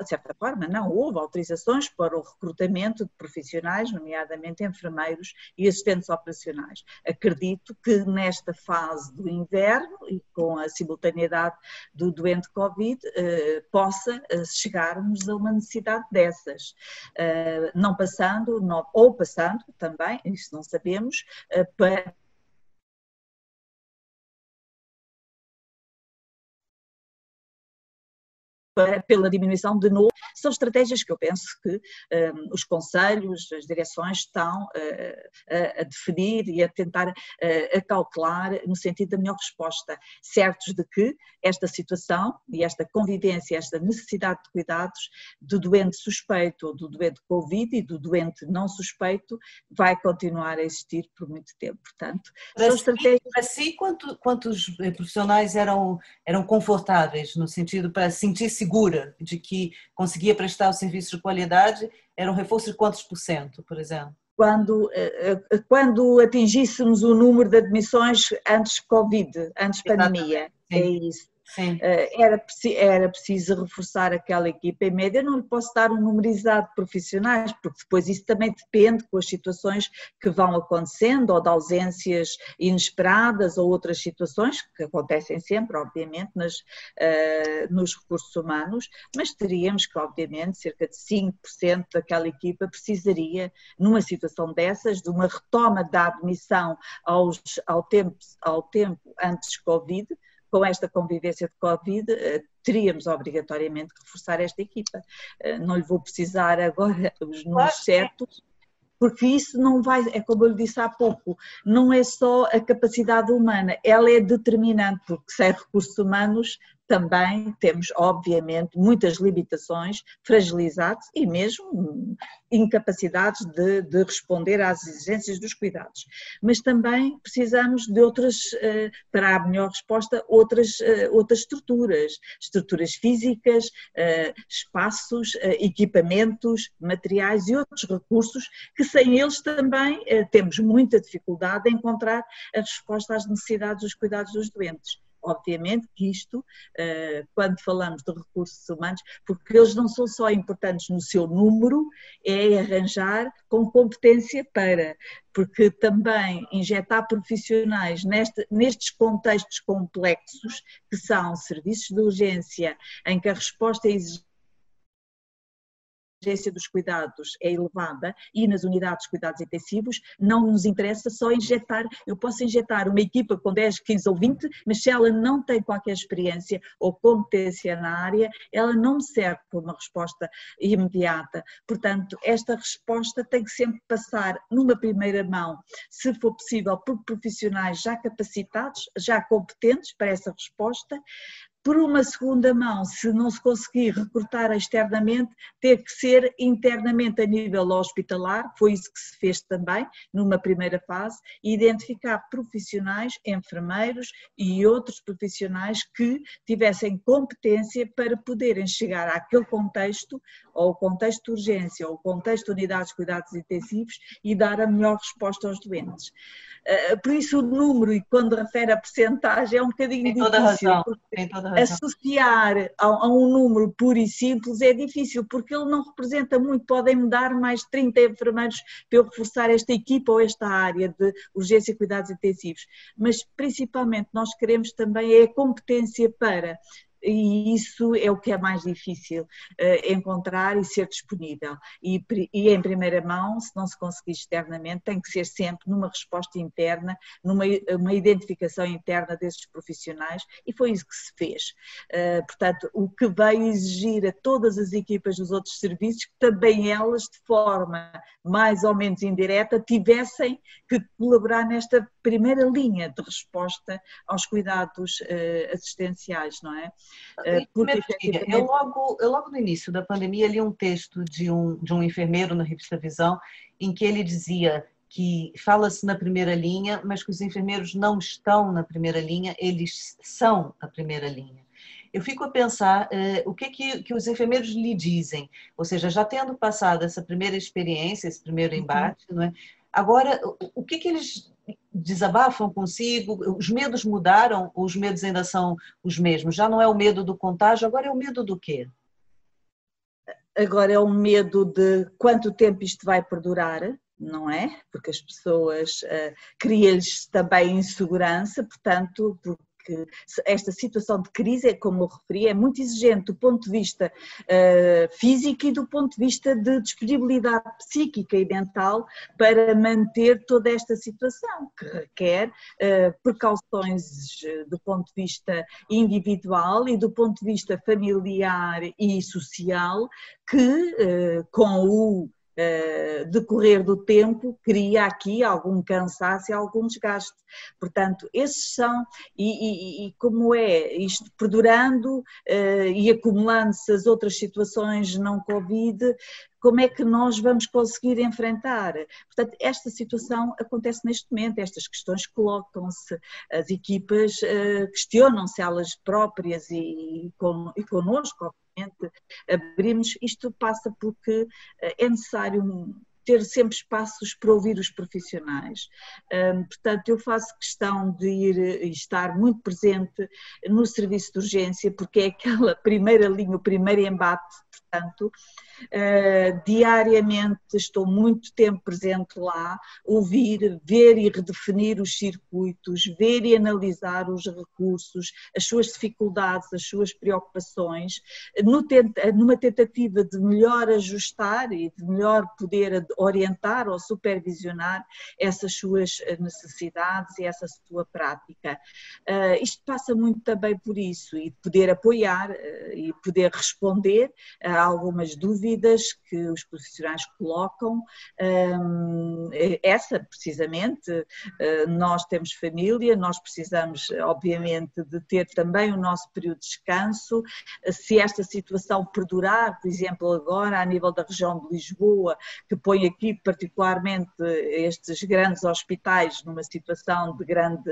de certa forma não, houve autorizações para o recrutamento de profissionais, nomeadamente enfermeiros e assistentes operacionais. Acredito que nesta fase do inverno e com a simultaneidade do doente Covid, possa chegarmos chegarmos a uma necessidade dessas, uh, não passando, não, ou passando também, isso não sabemos, para pela diminuição de novo, são estratégias que eu penso que um, os conselhos, as direções estão uh, a, a, definir e a tentar uh, acautelar no sentido da melhor resposta, certos de que esta situação e esta convivência, esta necessidade de cuidados do doente suspeito ou do doente Covid e do doente não suspeito vai continuar a existir por muito tempo. Portanto, para são si, estratégias... Para si, quanto, quantos profissionais eram, eram confortáveis no sentido para sentir-se segura de que conseguia prestar o serviço de qualidade, era um reforço de quantos por cento, por exemplo? Quando, eh, eh, quando atingíssemos o número de admissões antes Covid, antes pandemia, é isso. Eh, era, era preciso reforçar aquela equipa em média, não lhe posso dar um número exato de profissionais, porque depois isso também depende com as situações que vão acontecendo, ou de ausências inesperadas, ou outras situações, que acontecem sempre, obviamente, nas, uh, nos recursos humanos, mas teríamos que, obviamente, cerca de 5% daquela equipa precisaria, numa situação dessas, de uma retoma da admissão aos, ao, tempo, ao tempo antes Covid, com esta convivência de Covid, eh, teríamos obrigatoriamente que reforçar esta equipa. Eh, não lhe vou precisar agora *laughs* os números certos, porque isso não vai, é como eu lhe disse há pouco, não é só a capacidade humana, ela é determinante, porque sem recursos humanos também temos, obviamente, muitas limitações, fragilizados e mesmo incapacidades de, de, responder às exigências dos cuidados. Mas também precisamos de outras, eh, para a melhor resposta, outras, eh, outras estruturas, estruturas físicas, eh, espaços, equipamentos, materiais e outros recursos que sem eles também temos muita dificuldade em encontrar a resposta às necessidades dos cuidados dos doentes obviamente que isto, eh, quando falamos de recursos humanos, porque eles não são só importantes no seu número, é arranjar com competência para, porque também injetar profissionais neste, nestes contextos complexos, que são serviços de urgência, em que a resposta é exigente urgência dos cuidados é elevada e nas unidades de cuidados intensivos não nos interessa só injetar, eu posso injetar uma equipa com 10, 15 ou 20, mas se ela não tem qualquer experiência ou competência na área, ela não me serve para uma resposta imediata. Portanto, esta resposta tem que sempre passar numa primeira mão, se for possível, por profissionais já capacitados, já competentes para essa resposta, por uma segunda mão, se não se conseguir recrutar externamente, ter que ser internamente a nível hospitalar, foi isso que se fez também numa primeira fase, identificar profissionais, enfermeiros e outros profissionais que tivessem competência para poderem chegar àquele contexto, ou contexto de urgência, ou contexto de unidades de cuidados intensivos e dar a melhor resposta aos doentes. Eh, por isso o número, e quando refere a percentagem, é um bocadinho difícil. Associar a, a, um número puro e simples é difícil, porque ele não representa muito. Podem mudar mais 30 enfermeiros para eu reforçar esta equipa ou esta área de urgência e cuidados intensivos. Mas principalmente nós queremos também é a competência para e isso é o que é mais difícil uh, encontrar e ser disponível. E, e, em primeira mão, se não se conseguir externamente, tem que ser sempre numa resposta interna, numa uma identificação interna desses profissionais, e foi isso que se fez. Uh, portanto, o que veio exigir a todas as equipas dos outros serviços que também elas, de forma mais ou menos indireta, tivessem que colaborar nesta primeira linha de resposta aos cuidados uh, assistenciais, não é? Uh, porque, efetivamente... eu, logo, eu logo no início da pandemia li um texto de um, de um enfermeiro na revista Visão em que ele dizia que fala-se na primeira linha, mas que os enfermeiros não estão na primeira linha, eles são a primeira linha. Eu fico a pensar uh, o que, que, que, os enfermeiros lhe dizem, ou seja, já tendo passado essa primeira experiência, esse primeiro uhum. embate, uhum. não é? agora, o que, que eles desabafam consigo? Os medos mudaram ou os medos ainda são os mesmos? Já não é o medo do contágio, agora é o medo do quê? Agora é o medo de quanto tempo isto vai perdurar, não é? Porque as pessoas uh, cria-lhes também insegurança, portanto, porque esta situação de crise, é como eu referi, é muito exigente do ponto de vista uh, físico e do ponto de vista de disponibilidade psíquica e mental para manter toda esta situação, que requer uh, precauções do ponto de vista individual e do ponto de vista familiar e social, que uh, com o uh, decorrer do tempo cria aqui algum cansaço e algum desgaste. Portanto, esses são, e, e, e como é isto perdurando uh, e acumulando-se as outras situações não Covid, como é que nós vamos conseguir enfrentar. Portanto, esta situação acontece neste momento, estas questões colocam-se, as equipas uh, questionam-se elas próprias e, e, con, e connosco, abrimos, isto passa porque eh, é necessário ter sempre espaços para ouvir os profissionais. portanto, eu faço questão de ir e estar muito presente no serviço de urgência, porque é aquela *laughs* primeira linha, o primeiro embate portanto, uh, diariamente estou muito tempo presente lá, ouvir, ver e redefinir os circuitos, ver e analisar os recursos, as suas dificuldades, as suas preocupações, numa tentativa de melhor ajustar e de melhor poder orientar ou supervisionar essas suas necessidades e essa sua prática. Uh, isto passa muito também por isso e poder apoiar uh, e poder responder algumas dúvidas que os profissionais colocam. Essa, precisamente, ah, nós temos família, nós precisamos, obviamente, de ter também o nosso período de descanso. Se esta situação perdurar, por exemplo, agora a nível da região de Lisboa, que põe aqui particularmente estes grandes hospitais numa situação de grande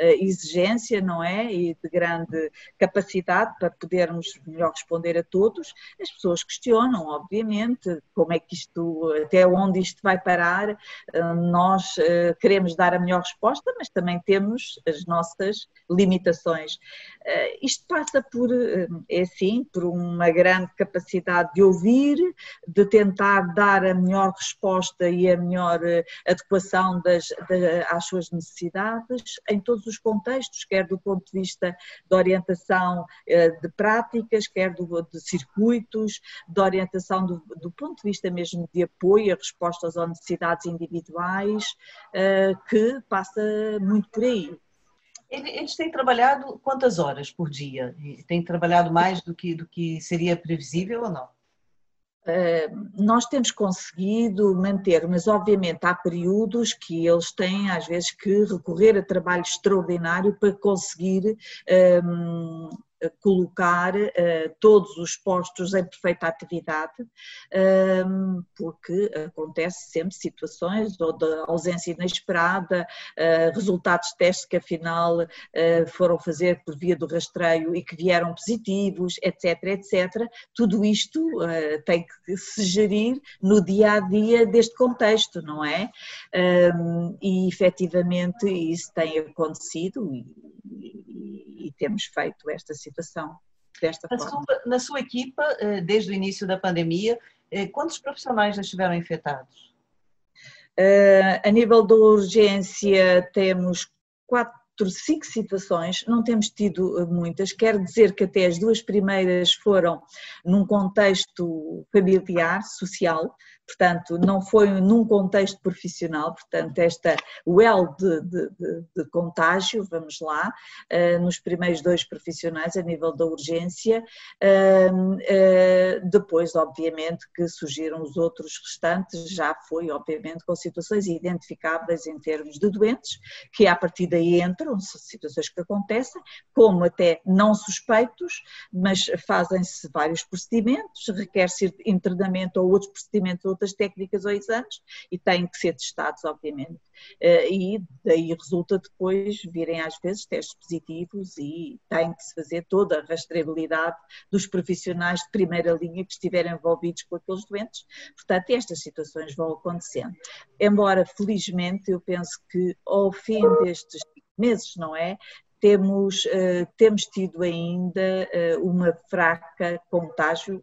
ah, exigência, não é? E de grande capacidade para podermos melhor responder a todos, as pessoas pessoas questionam, obviamente, como é que isto, até onde isto vai parar. Eh, nós eh, queremos dar a melhor resposta, mas também temos as nossas limitações. Eh, isto passa por, é assim, por uma grande capacidade de ouvir, de tentar dar a melhor resposta e a melhor adequação das, de, às suas necessidades em todos os contextos, quer do ponto de vista de orientação de práticas, quer do, de circuitos, de orientação do, do, ponto de vista mesmo de apoio a respostas às necessidades individuais, uh, que passa muito por aí. Eles têm trabalhado quantas horas por dia? Têm trabalhado mais do que, do que seria previsível ou não? Uh, nós temos conseguido manter, mas obviamente há períodos que eles têm às vezes que recorrer a trabalho extraordinário para conseguir um, colocar uh, todos os postos em perfeita atividade, um, porque acontece sempre situações ou de ausência inesperada, uh, resultados de testes que afinal uh, foram fazer por via do rastreio e que vieram positivos, etc, etc. Tudo isto tem que se gerir no dia a dia deste contexto, não é? Um, e efetivamente isso tem acontecido e, e, e temos feito esta situação situação desta na forma. Sua, na sua equipa, eh, desde o início da pandemia, eh, quantos profissionais já estiveram infectados? Uh, a nível da urgência, temos quatro cinco situações, não temos tido muitas, quer dizer que até as duas primeiras foram num contexto familiar, social, portanto, não foi num contexto profissional, portanto, esta well de, de, de, de contágio, vamos lá, uh, nos primeiros dois profissionais a nível da urgência, uh, uh, depois, obviamente, que surgiram os outros restantes, já foi, obviamente, com situações identificáveis em termos de doentes, que a partir daí entram, situações que acontecem, como até não suspeitos, mas fazem-se vários procedimentos, requer-se internamento ou outros procedimentos, outras técnicas ou exames, e têm que ser testados, obviamente. Eh, e daí resulta depois virem às vezes testes positivos e tem que se fazer toda a rastreabilidade dos profissionais de primeira linha que estiverem envolvidos com aqueles doentes. Portanto, estas situações vão acontecendo. Embora, felizmente, eu penso que ao fim destes meses, não é? Temos, uh, temos tido ainda uh, uma fraca contágio,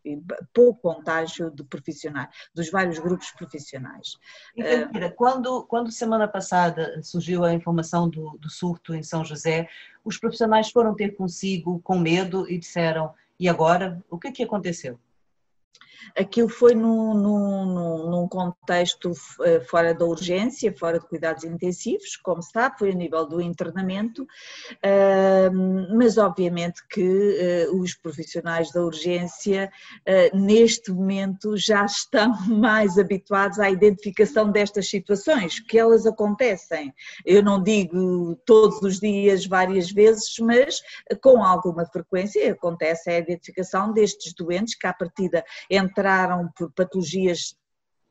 pouco contágio de profissionais, dos vários grupos profissionais. Uh, quando, quando semana passada surgiu a informação do, do surto em São José, os profissionais foram ter consigo com medo e disseram, e agora, o que, que aconteceu? Aquilo foi num, num, num, contexto eh, fora da urgência, fora de cuidados intensivos, como sabe, foi a nível do internamento, mas obviamente que eh, os profissionais da urgência eh, neste momento já estão *laughs* mais habituados à identificação destas situações, que elas acontecem. Eu não digo todos os dias, várias vezes, mas com alguma frequência acontece a identificação destes doentes que à partida entram entraram por patologias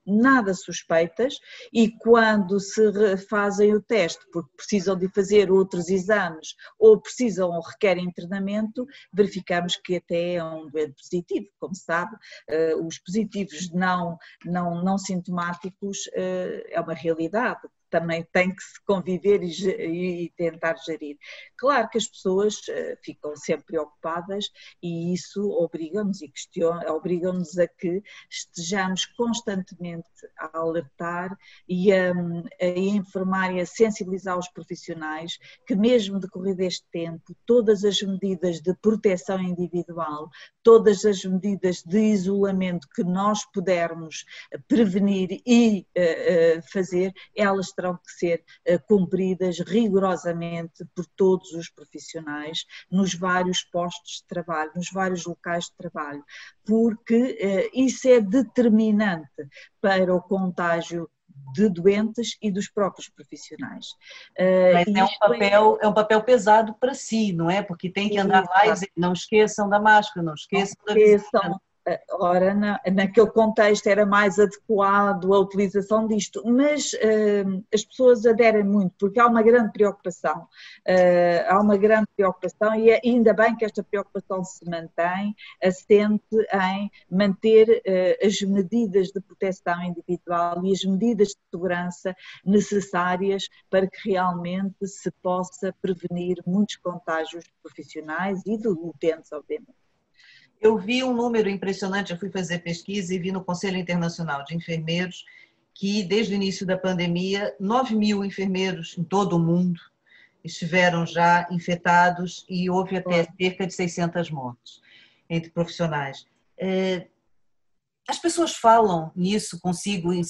nada suspeitas e quando se fazem o teste porque precisam de fazer outros exames ou precisam ou requerem internamento, verificamos que até é um doente positivo. Como sabe, eh, os positivos não, não, não sintomáticos eh, é uma realidade também tem que se conviver e, e, tentar gerir. Claro que as pessoas eh, ficam sempre preocupadas e isso obriga-nos e obriga-nos a que estejamos constantemente a alertar e a, a, informar e a sensibilizar os profissionais que mesmo decorrido este tempo, todas as medidas de proteção individual, todas as medidas de isolamento que nós pudermos prevenir e uh, uh, fazer, elas terão que ser uh, cumpridas rigorosamente por todos os profissionais nos vários postos de trabalho, nos vários locais de trabalho, porque isso é determinante para o contágio de doentes e dos próprios profissionais. Mas é um, papel, é... é um papel pesado para si, não é? Porque tem que andar lá e dizer, não esqueçam da máscara, não esqueçam, não esqueçam da visita. Ora, na, naquele contexto era mais adequado a utilização disto, mas uh, as pessoas aderem muito porque há uma grande preocupação, uh, há uma grande preocupação e é, ainda bem que esta preocupação se mantém, assente em manter uh, as medidas de proteção individual e as medidas de segurança necessárias para que realmente se possa prevenir muitos contágios profissionais e de utentes, obviamente. Eu vi um número impressionante, eu fui fazer pesquisa e vi no Conselho Internacional de Enfermeiros que, desde o início da pandemia, 9 mil enfermeiros em todo o mundo estiveram já infectados e houve até cerca de 600 mortes entre profissionais. É, as pessoas falam nisso consigo em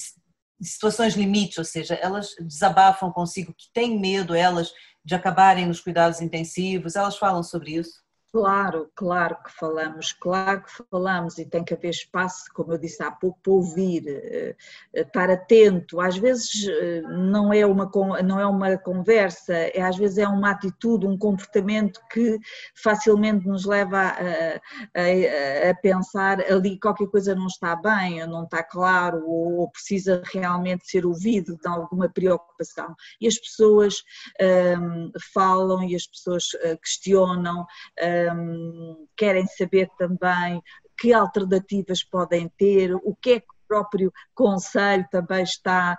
situações limite, ou seja, elas desabafam consigo que têm medo elas de acabarem nos cuidados intensivos, elas falam sobre isso? Claro, claro que falamos, claro que falamos e tem que haver espaço, como eu disse há pouco, para ouvir, eh, eh, estar atento. Às vezes eh, não é uma, não é uma conversa, é, às vezes é uma atitude, um comportamento que facilmente nos leva a, a, a pensar ali qualquer coisa não está bem, ou não está claro, ou, ou precisa realmente ser ouvido de alguma preocupação. E as pessoas um, falam e as pessoas questionam. Um, um, querem saber também que alternativas podem ter, o que é que o próprio Conselho também está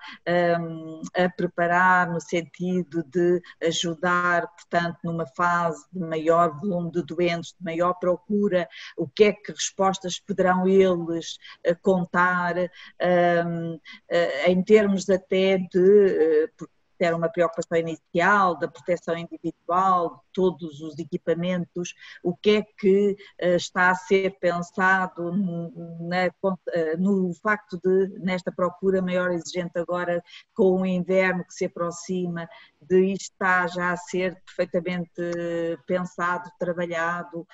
um, a preparar no sentido de ajudar, portanto, numa fase de maior volume de doentes, de maior procura, o que é que respostas poderão eles uh, contar um, uh, em termos até de, uh, era uma preocupação inicial da proteção individual, de todos os equipamentos, o que é que uh, está a ser pensado no facto de, nesta procura maior exigente agora, com o inverno que se aproxima, de isto está já a ser perfeitamente pensado, trabalhado,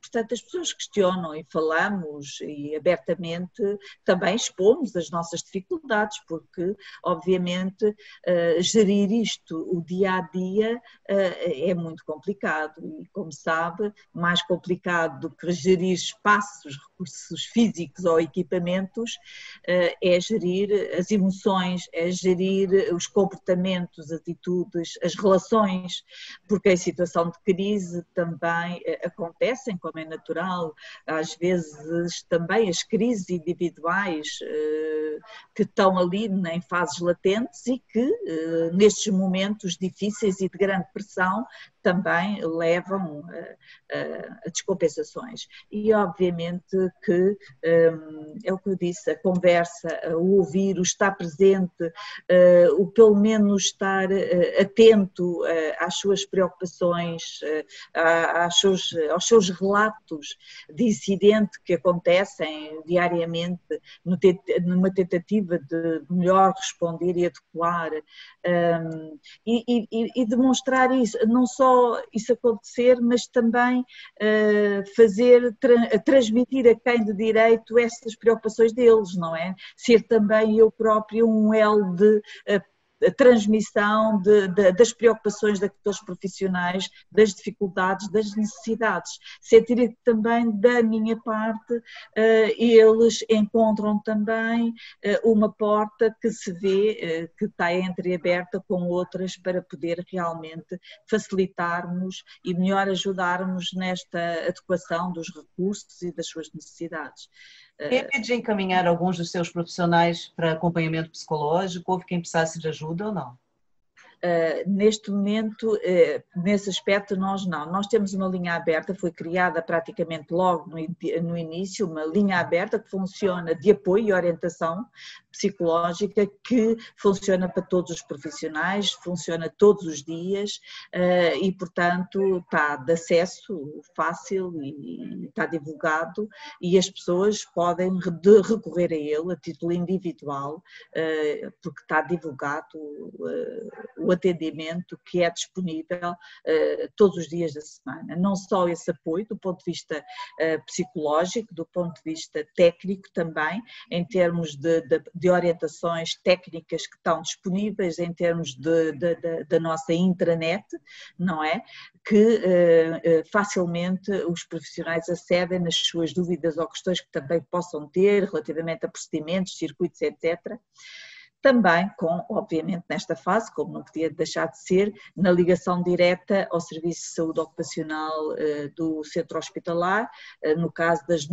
Portanto, as pessoas questionam e falamos e abertamente também expomos as nossas dificuldades, porque, obviamente, ah, gerir isto o dia a dia ah, é muito complicado e, como sabe, mais complicado do que gerir espaços, recursos físicos ou equipamentos ah, é gerir as emoções, é gerir os comportamentos, atitudes, as relações, porque em situação de crise também acontece acontecem, como é natural, às vezes também as crises individuais eh, que estão ali em fases latentes e que eh, nestes momentos difíceis e de grande pressão também levam a, a, descompensações. E obviamente que é o que eu disse, a conversa, o ouvir, o estar presente, o pelo menos estar atento às suas preocupações, às seus, aos seus relatos de incidente que acontecem diariamente numa tentativa de melhor responder e adequar um, e, e, e demonstrar isso, não só isso acontecer, mas também uh, fazer, tra transmitir a quem de direito essas preocupações deles, não é? Ser também eu próprio um elo de uh, transmissão de, de, das preocupações daqueles profissionais, das dificuldades, das necessidades. Sentir que também da minha parte uh, eles encontram também uh, uma porta que se vê uh, que está entreaberta com outras para poder realmente facilitarmos e melhor ajudarmos nesta adequação dos recursos e das suas necessidades. Teve de encaminhar alguns dos seus profissionais para acompanhamento psicológico? Houve quem precisasse de ajuda ou não? Uh, neste momento, uh, nesse aspecto, nós não. Nós temos uma linha aberta, foi criada praticamente logo no, no, início, uma linha aberta que funciona de apoio e orientação psicológica que funciona para todos os profissionais, funciona todos os dias uh, e, portanto, está de acesso fácil e está divulgado e as pessoas podem recorrer a ele a título individual, porque está divulgado o atendimento que é disponível todos os dias da semana. Não só esse apoio do ponto de vista psicológico, do ponto de vista técnico também, em termos de, de, de orientações técnicas que estão disponíveis, em termos da nossa intranet, não é? Que uh, facilmente os profissionais acedem nas suas dúvidas ou questões que também possam ter relativamente a procedimentos, circuitos, etc também com, obviamente, nesta fase, como não podia deixar de ser, na ligação direta ao Serviço de Saúde Ocupacional eh, do Centro Hospitalar, eh, no caso das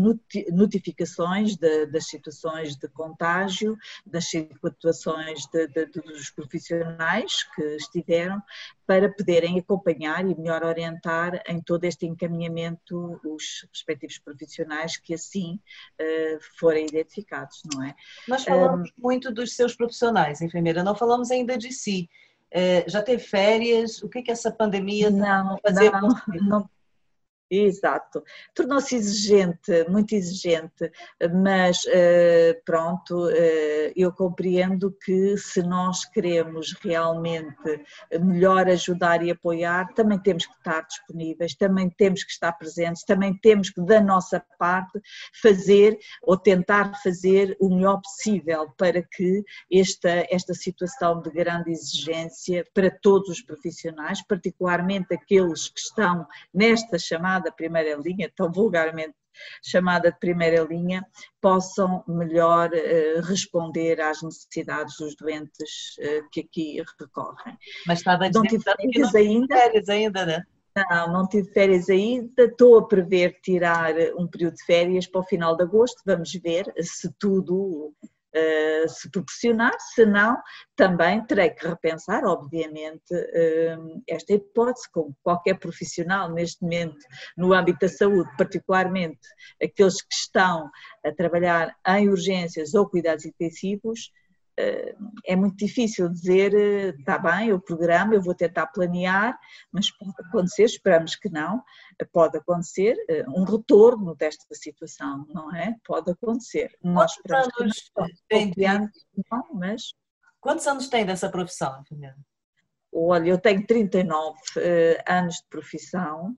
notificações das situações de contágio, das situações de, de, dos profissionais que estiveram, para poderem acompanhar e melhor orientar em todo este encaminhamento os respectivos profissionais que assim uh, forem identificados, não é? Nós falamos um, muito dos seus profissionais, enfermeira, não falamos ainda de si. Uh, já teve férias? O que que essa pandemia não, fazer não, não, Exato. Tornou-se exigente, muito exigente, mas eh, pronto, eh, eu compreendo que se nós queremos realmente melhor ajudar e apoiar, também temos que estar disponíveis, também temos que estar presentes, também temos que, da nossa parte, fazer ou tentar fazer o melhor possível para que esta, esta situação de grande exigência para todos os profissionais, particularmente aqueles que estão nesta chamada chamada primeira linha, tão vulgarmente chamada de primeira linha, possam melhor uh, responder às necessidades dos doentes uh, que aqui recorrem. Mas está a dizer não tive férias ainda? férias ainda, né? Não, não tive férias ainda, estou a prever tirar um período de férias para o final de agosto, vamos ver se tudo uh, se proporcionar, se não, também terei que repensar, obviamente, uh, esta hipótese, como qualquer profissional neste momento no âmbito da saúde, particularmente aqueles que estão a trabalhar em urgências ou cuidados intensivos, é muito difícil dizer, está bem, o programa, eu vou tentar planear, mas pode acontecer, esperamos que não, pode acontecer um retorno desta situação, não é? Pode acontecer. Nós esperamos que não, tem não, mas... Quantos anos tem dessa profissão, enfermeira? Olha, eu tenho 39 anos de profissão,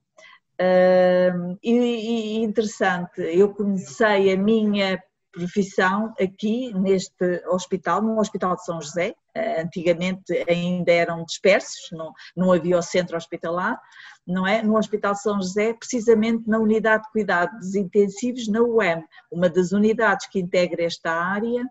Uh, e, e, interessante, eu comecei a minha profissão aqui neste hospital, no Hospital de São José. Uh, antigamente ainda eram dispersos, não, não havia o centro hospitalar, não é? No Hospital de São José, precisamente na unidade de cuidados intensivos, na UEM, uma das unidades que integra esta área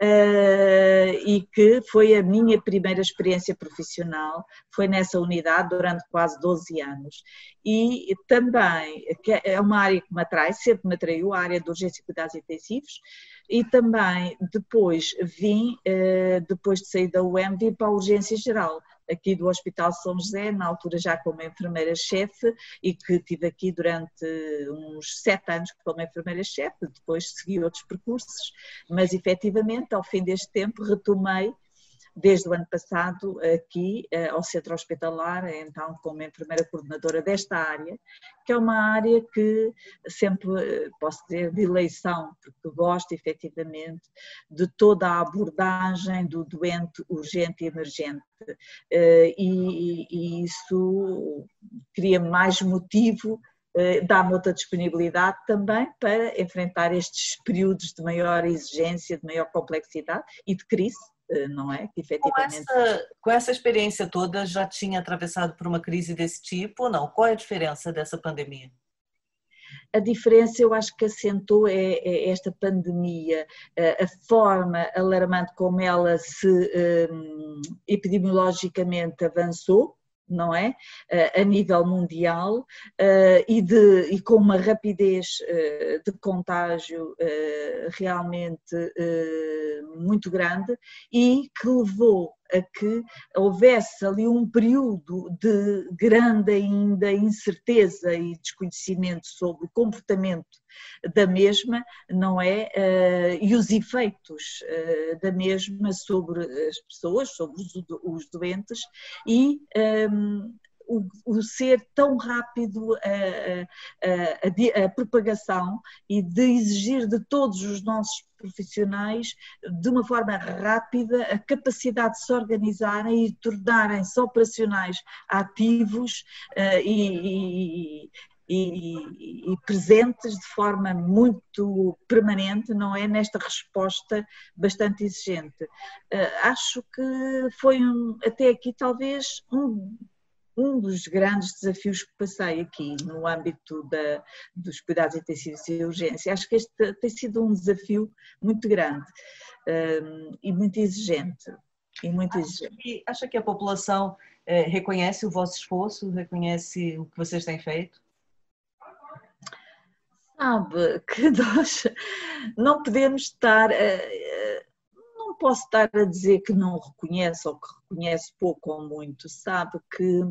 e que foi a minha primeira experiência profissional, foi nessa unidade durante quase 12 anos. E também, é uma área que me atrai, sempre me atraiu, a área de urgência e cuidados intensivos, e também depois vim, uh, depois de sair da UEM, vim para a urgência geral, aqui do Hospital São José, na altura já como enfermeira-chefe e que tive aqui durante uns sete anos como enfermeira-chefe, depois segui outros percursos, mas efetivamente ao fim deste tempo retomei desde o ano passado aqui eh, ao Centro Hospitalar, então como enfermeira coordenadora desta área, que é uma área que sempre eh, posso dizer de eleição, porque gosto efetivamente de toda a abordagem do doente urgente e emergente. Eh, e, e isso cria mais motivo dá-me outra disponibilidade também para enfrentar estes períodos de maior exigência, de maior complexidade e de crise, não é? Que efetivamente... com, essa, com essa experiência toda, já tinha atravessado por uma crise desse tipo ou não? Qual é a diferença dessa pandemia? A diferença, eu acho que acentou é, é esta pandemia, eh, a forma alarmante como ela se um, epidemiologicamente avançou, não é? A nível mundial e, de, e com uma rapidez de contágio realmente muito grande e que levou a que houvesse ali um período de grande ainda incerteza e desconhecimento sobre o comportamento da mesma, não é? Uh, e os efeitos uh, da mesma sobre as pessoas, sobre os, doentes e ehm, o, o, ser tão rápido a, a, a, a, propagação e de exigir de todos os nossos profissionais de uma forma rápida a capacidade de se organizarem e tornarem-se operacionais ativos uh, e, e e, presentes de forma muito permanente, não é? Nesta resposta bastante exigente. Uh, acho que foi um, até aqui talvez um um dos grandes desafios que passei aqui no âmbito da, dos cuidados intensivos e urgência. Acho que este tem sido um desafio muito grande um, e muito exigente. E muito exigente. Acha, que, acha que a população eh, reconhece o vosso esforço, reconhece o que vocês têm feito? Sabe que *laughs* nós não podemos estar. não posso estar a dizer que não reconhece ou que conhece pouco ou muito, sabe que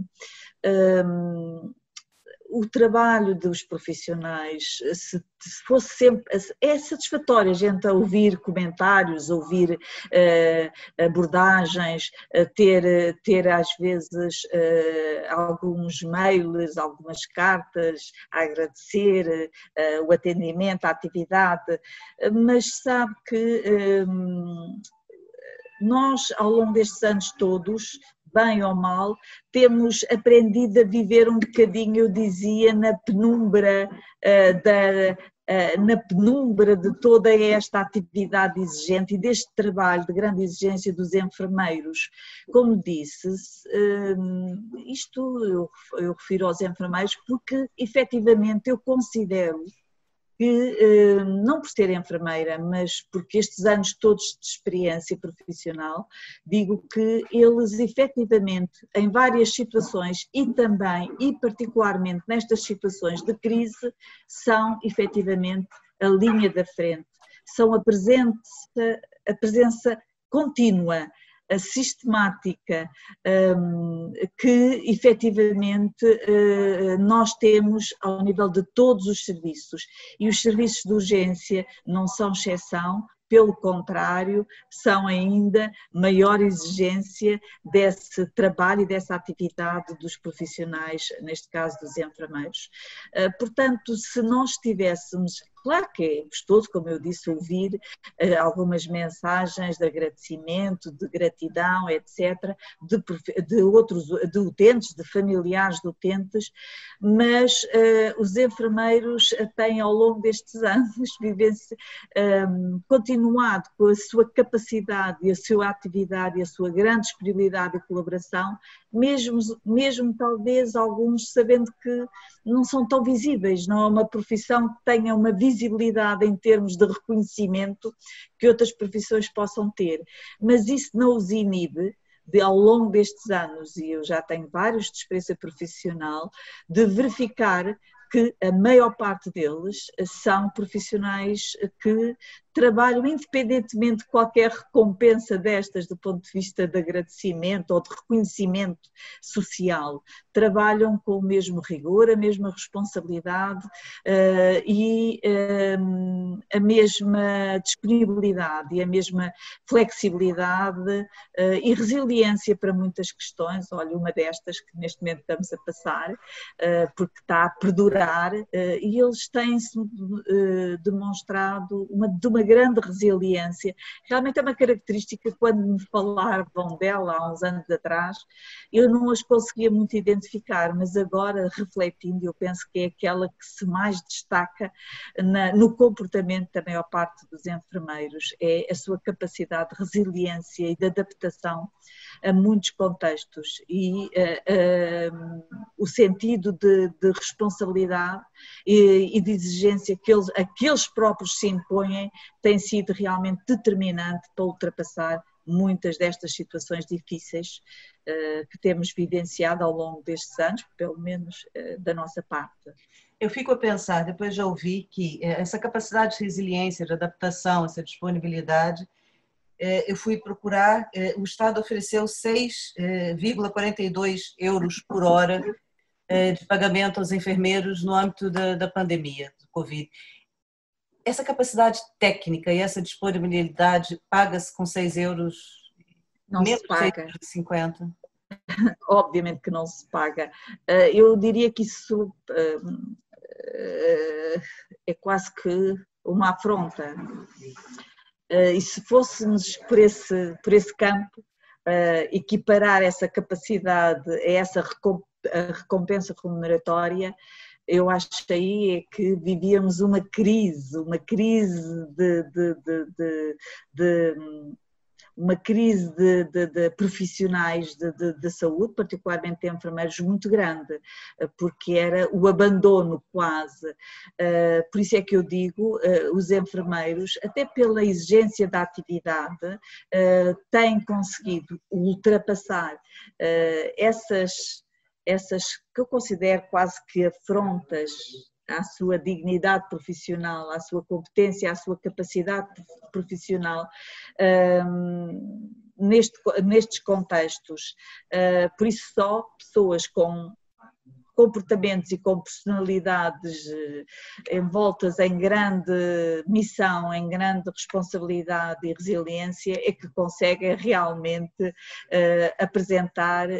um, o trabalho dos profissionais, se, fosse sempre, é satisfatório a gente ouvir comentários, ouvir uh, abordagens, uh, ter, ter às vezes uh, alguns mails, algumas cartas a agradecer o atendimento, a atividade, mas sabe que um, nós, ao longo destes anos todos, bem ou mal, temos aprendido a viver um bocadinho, eu dizia, na penumbra uh, da, uh, na penumbra de toda esta atividade exigente e deste trabalho de grande exigência dos enfermeiros. Como disse, uh, isto eu refiro aos enfermeiros porque efetivamente eu considero que, eh, não por ser enfermeira, mas porque estes anos todos de experiência profissional, digo que eles efetivamente, em várias situações e também e particularmente nestas situações de crise, são efetivamente a linha da frente, são a presença, a presença contínua sistemática um, que efetivamente uh, nós temos ao nível de todos os serviços. E os serviços de urgência não são exceção, pelo contrário, são ainda maior exigência desse trabalho e dessa atividade dos profissionais, neste caso dos enfermeiros. Eh, portanto, se nós tivéssemos Claro que é gostoso, como eu disse, ouvir uh, algumas mensagens de agradecimento, de gratidão, etc., de, de, outros, de utentes, de familiares de utentes, mas uh, os enfermeiros têm ao longo destes *laughs* anos vivenci, um, ehm, continuado com a sua capacidade e a sua atividade e a sua grande disponibilidade e colaboração, mesmo, mesmo talvez alguns sabendo que não são tão visíveis, não é uma profissão que tenha uma visibilidade em termos de reconhecimento que outras profissões possam ter. Mas isso não os inibe de, ao longo destes anos, e eu já tenho vários de experiência profissional, de verificar que a maior parte deles são profissionais que trabalham independentemente de qualquer recompensa destas do ponto de vista de agradecimento ou de reconhecimento social, trabalham com o mesmo rigor, a mesma responsabilidade uh, e uh, a mesma disponibilidade e a mesma flexibilidade uh, e resiliência para muitas questões. Olha, uma destas que neste momento estamos a passar, porque está a perdurar, e eles têm-se demonstrado uma, de uma grande resiliência. Realmente é uma característica, quando me falavam dela há uns anos atrás, eu não as conseguia muito identificar, mas agora, refletindo, eu penso que é aquela que se mais destaca na, no comportamento da maior parte dos enfermeiros, é a sua capacidade de resiliência e de adaptação a muitos contextos e uh, uh, o sentido de, de responsabilidade e, e, de exigência que eles, aqueles próprios se impõem tem sido realmente determinante para ultrapassar muitas destas situações difíceis uh, que temos vivenciado ao longo destes anos, pelo menos uh, da nossa parte. Eu fico a pensar, depois já ouvi, que eh, essa capacidade de resiliência, de adaptação, essa disponibilidade, eu fui procurar, o Estado ofereceu 6,42 euros por hora de pagamento aos enfermeiros no âmbito da, da pandemia do Covid essa capacidade técnica e essa disponibilidade paga-se com 6 euros? Não menos se paga. 50? *laughs* Obviamente que não se paga. Eh, eu diria que isso eh, eh, é quase que uma afronta. E se fôssemos por esse, por esse campo, equiparar essa capacidade a essa recompensa remuneratória, eu aí é que vivíamos uma crise, uma crise de, de, de, de uma crise de, de, de profissionais de, de, saúde, particularmente de enfermeiros, muito grande, porque era o abandono quase. Eh, por isso é que eu digo, eh, os enfermeiros, até pela exigência da atividade, eh, têm conseguido ultrapassar essas essas que eu considero quase que afrontas à sua dignidade profissional, à sua competência, à sua capacidade profissional um, neste, nestes contextos. Uh, por isso só pessoas com comportamentos e com personalidades eh, envoltas em grande missão, em grande responsabilidade e resiliência, é que conseguem realmente uh, apresentar uh,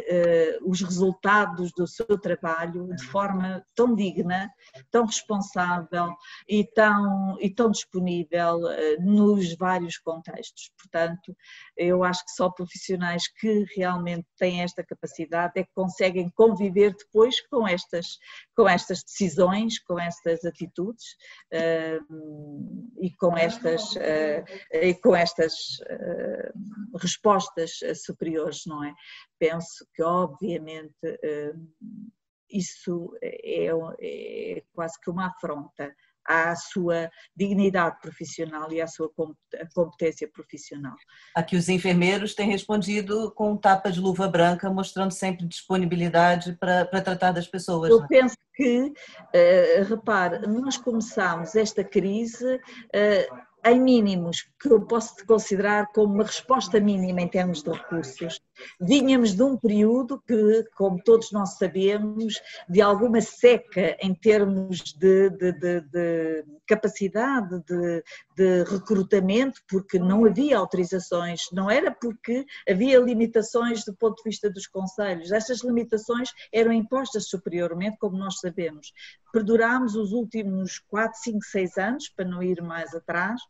os resultados do seu trabalho de forma tão digna, tão responsável e tão, e tão disponível nos vários contextos. Portanto, eu acho que só profissionais que realmente têm esta capacidade é que conseguem conviver depois com estas, com estas decisões, com estas atitudes uh, e com estas, uh, e com estas uh, respostas superiores, não é? Penso que, obviamente, isso é, é quase que uma afronta à sua dignidade profissional e à sua competência profissional. Aqui os enfermeiros têm respondido com tapa de luva branca, mostrando sempre disponibilidade para, para tratar das pessoas. Eu né? penso que, uh, repare, nós começámos esta crise uh, em mínimos, que eu posso considerar como uma resposta mínima em termos de recursos. Vínhamos de um período que, como todos nós sabemos, de alguma seca em termos de, de, de, de capacidade de, recrutamento, porque não havia autorizações, não era porque havia limitações do ponto de vista dos conselhos. Essas limitações eram impostas superiormente, como nós sabemos. Perdurámos os últimos 4, 5, 6 anos, para não ir mais atrás,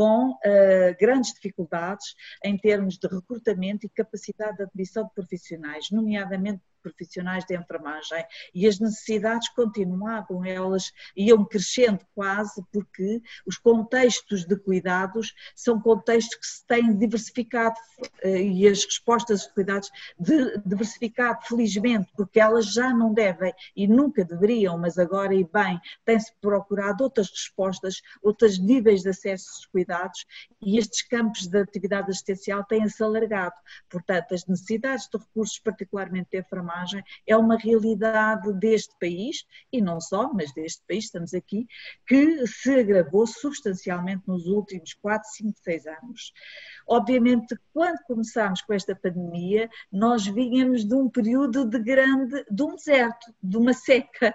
com uh, grandes dificuldades em termos de recrutamento e capacidade de admissão de profissionais, nomeadamente profissionais de enfermagem e as necessidades continuavam, elas iam crescendo quase porque os contextos de cuidados são contextos que se têm diversificado eh, e as respostas de cuidados de, diversificado, felizmente, porque elas já não devem e nunca deveriam, mas agora e bem, tem-se procurado outras respostas, outros níveis de acesso aos cuidados e estes campos de atividade assistencial têm-se alargado. Portanto, as necessidades de recursos, particularmente de enfermagem, enfermagem é uma realidade deste país, e não só, mas deste país, estamos aqui, que se agravou substancialmente nos últimos 4, 5, 6 anos. Obviamente, quando começámos com esta pandemia, nós vínhamos de um período de grande, de um deserto, de uma seca.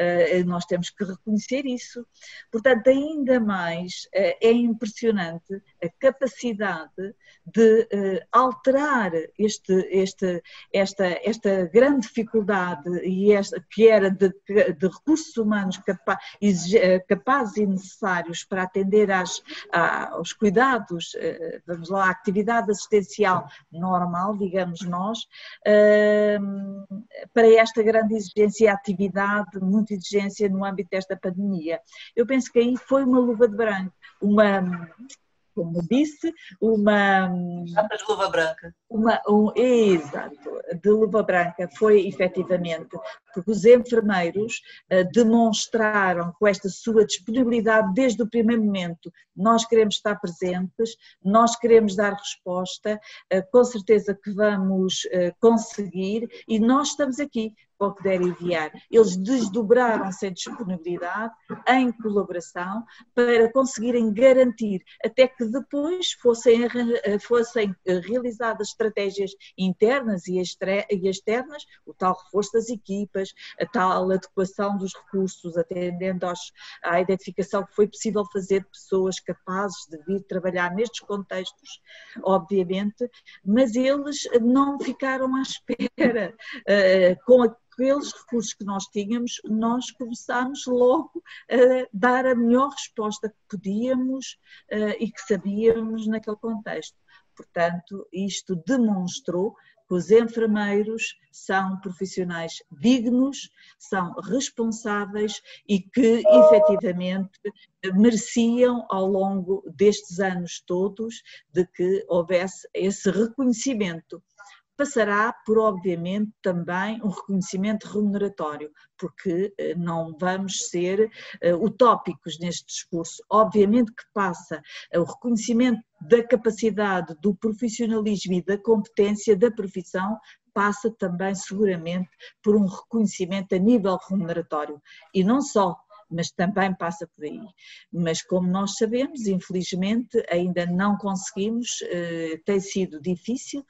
Uh, nós temos que reconhecer isso. Portanto, ainda mais uh, é impressionante a capacidade de uh, alterar este, este, esta, esta grande dificuldade e esta, que era de, de recursos humanos capazes, capazes e necessários para atender às, aos cuidados, vamos lá, à atividade assistencial normal, digamos nós, para esta grande exigência e atividade, muita exigência no âmbito desta pandemia. Eu penso que aí foi uma luva de branco, uma como disse, uma. Chapa de luva branca. Uma, um, exato, de luva branca foi efetivamente porque os enfermeiros uh, demonstraram com esta sua disponibilidade desde o primeiro momento. Nós queremos estar presentes, nós queremos dar resposta, uh, com certeza que vamos uh, conseguir e nós estamos aqui para puder enviar. Eles desdobraram-se em disponibilidade, em colaboração, para conseguirem garantir até que depois fossem, fossem realizadas estratégias internas e externas, o tal reforço das equipas, a tal adequação dos recursos, atendendo aos, à identificação que foi possível fazer de pessoas capazes de vir trabalhar nestes contextos, obviamente, mas eles não ficaram à espera uh, *laughs* com a aqueles recursos que nós tínhamos, nós começámos logo a dar a melhor resposta que podíamos uh, e que sabíamos naquele contexto. Portanto, isto demonstrou que os enfermeiros são profissionais dignos, são responsáveis e que efetivamente mereciam ao longo destes anos todos de que houvesse esse reconhecimento passará por, obviamente, também um reconhecimento remuneratório, porque eh, não vamos ser eh, utópicos neste discurso. Obviamente que passa eh, o reconhecimento da capacidade, do profissionalismo e da competência da profissão passa também seguramente por um reconhecimento a nível remuneratório e não só mas também passa por aí. Mas como nós sabemos, infelizmente ainda não conseguimos, eh, tem sido difícil,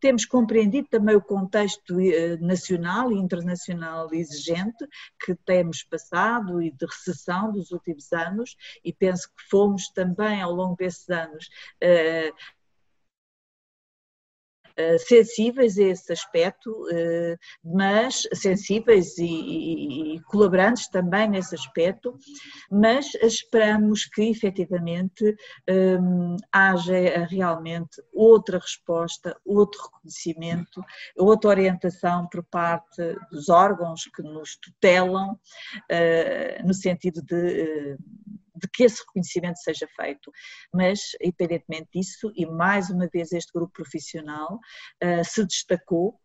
temos compreendido também o contexto eh, nacional e internacional exigente que temos passado e de recessão dos últimos anos e penso que fomos também ao longo desses anos eh, sensíveis a esse aspecto, eh, mas sensíveis e, e, colaborantes também nesse aspecto, mas esperamos que efetivamente um, haja realmente outra resposta, outro reconhecimento, outra orientação por parte dos órgãos que nos tutelam, uh, no sentido de de que esse reconhecimento seja feito. Mas, independentemente disso, e mais uma vez este grupo profissional uh, se destacou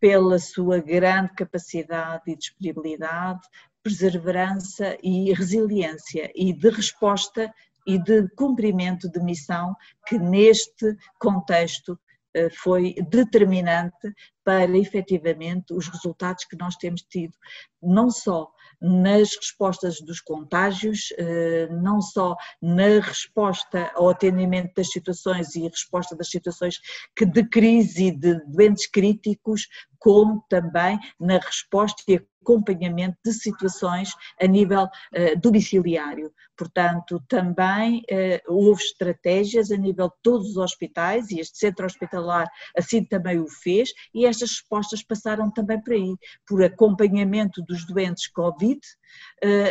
pela sua grande capacidade e disponibilidade, perseverança e resiliência e de resposta e de cumprimento de missão que neste contexto eh, foi determinante para efetivamente os resultados que nós temos tido, não só nas respostas dos contágios, eh, não só na resposta ao atendimento das situações e resposta das situações que de crise e de doentes críticos, como também na resposta e acompanhamento de situações a nível uh, domiciliário. Portanto, também uh, houve estratégias a nível de todos os hospitais e este centro hospitalar assim também o fez e estas respostas passaram também por aí, por acompanhamento dos doentes Covid,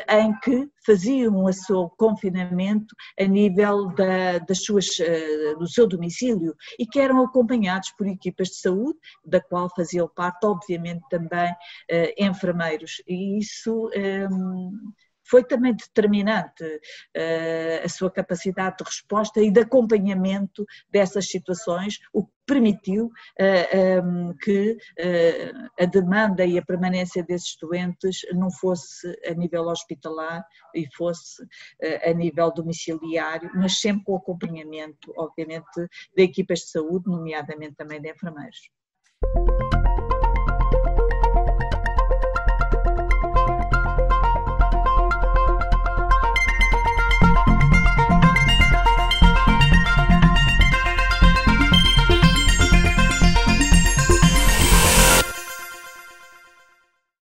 em que faziam o seu confinamento a nível da, das suas, do seu domicílio e que eram acompanhados por equipas de saúde, da qual faziam parte, obviamente, também enfermeiros. E isso um, foi também determinante uh, a sua capacidade de resposta e de acompanhamento dessas situações, o que permitiu uh, eh, um, ehm, que uh, a demanda e a permanência desses doentes não fosse a nível hospitalar e fosse a nível domiciliário, mas sempre com acompanhamento, obviamente, de equipas de saúde, nomeadamente também de enfermeiros.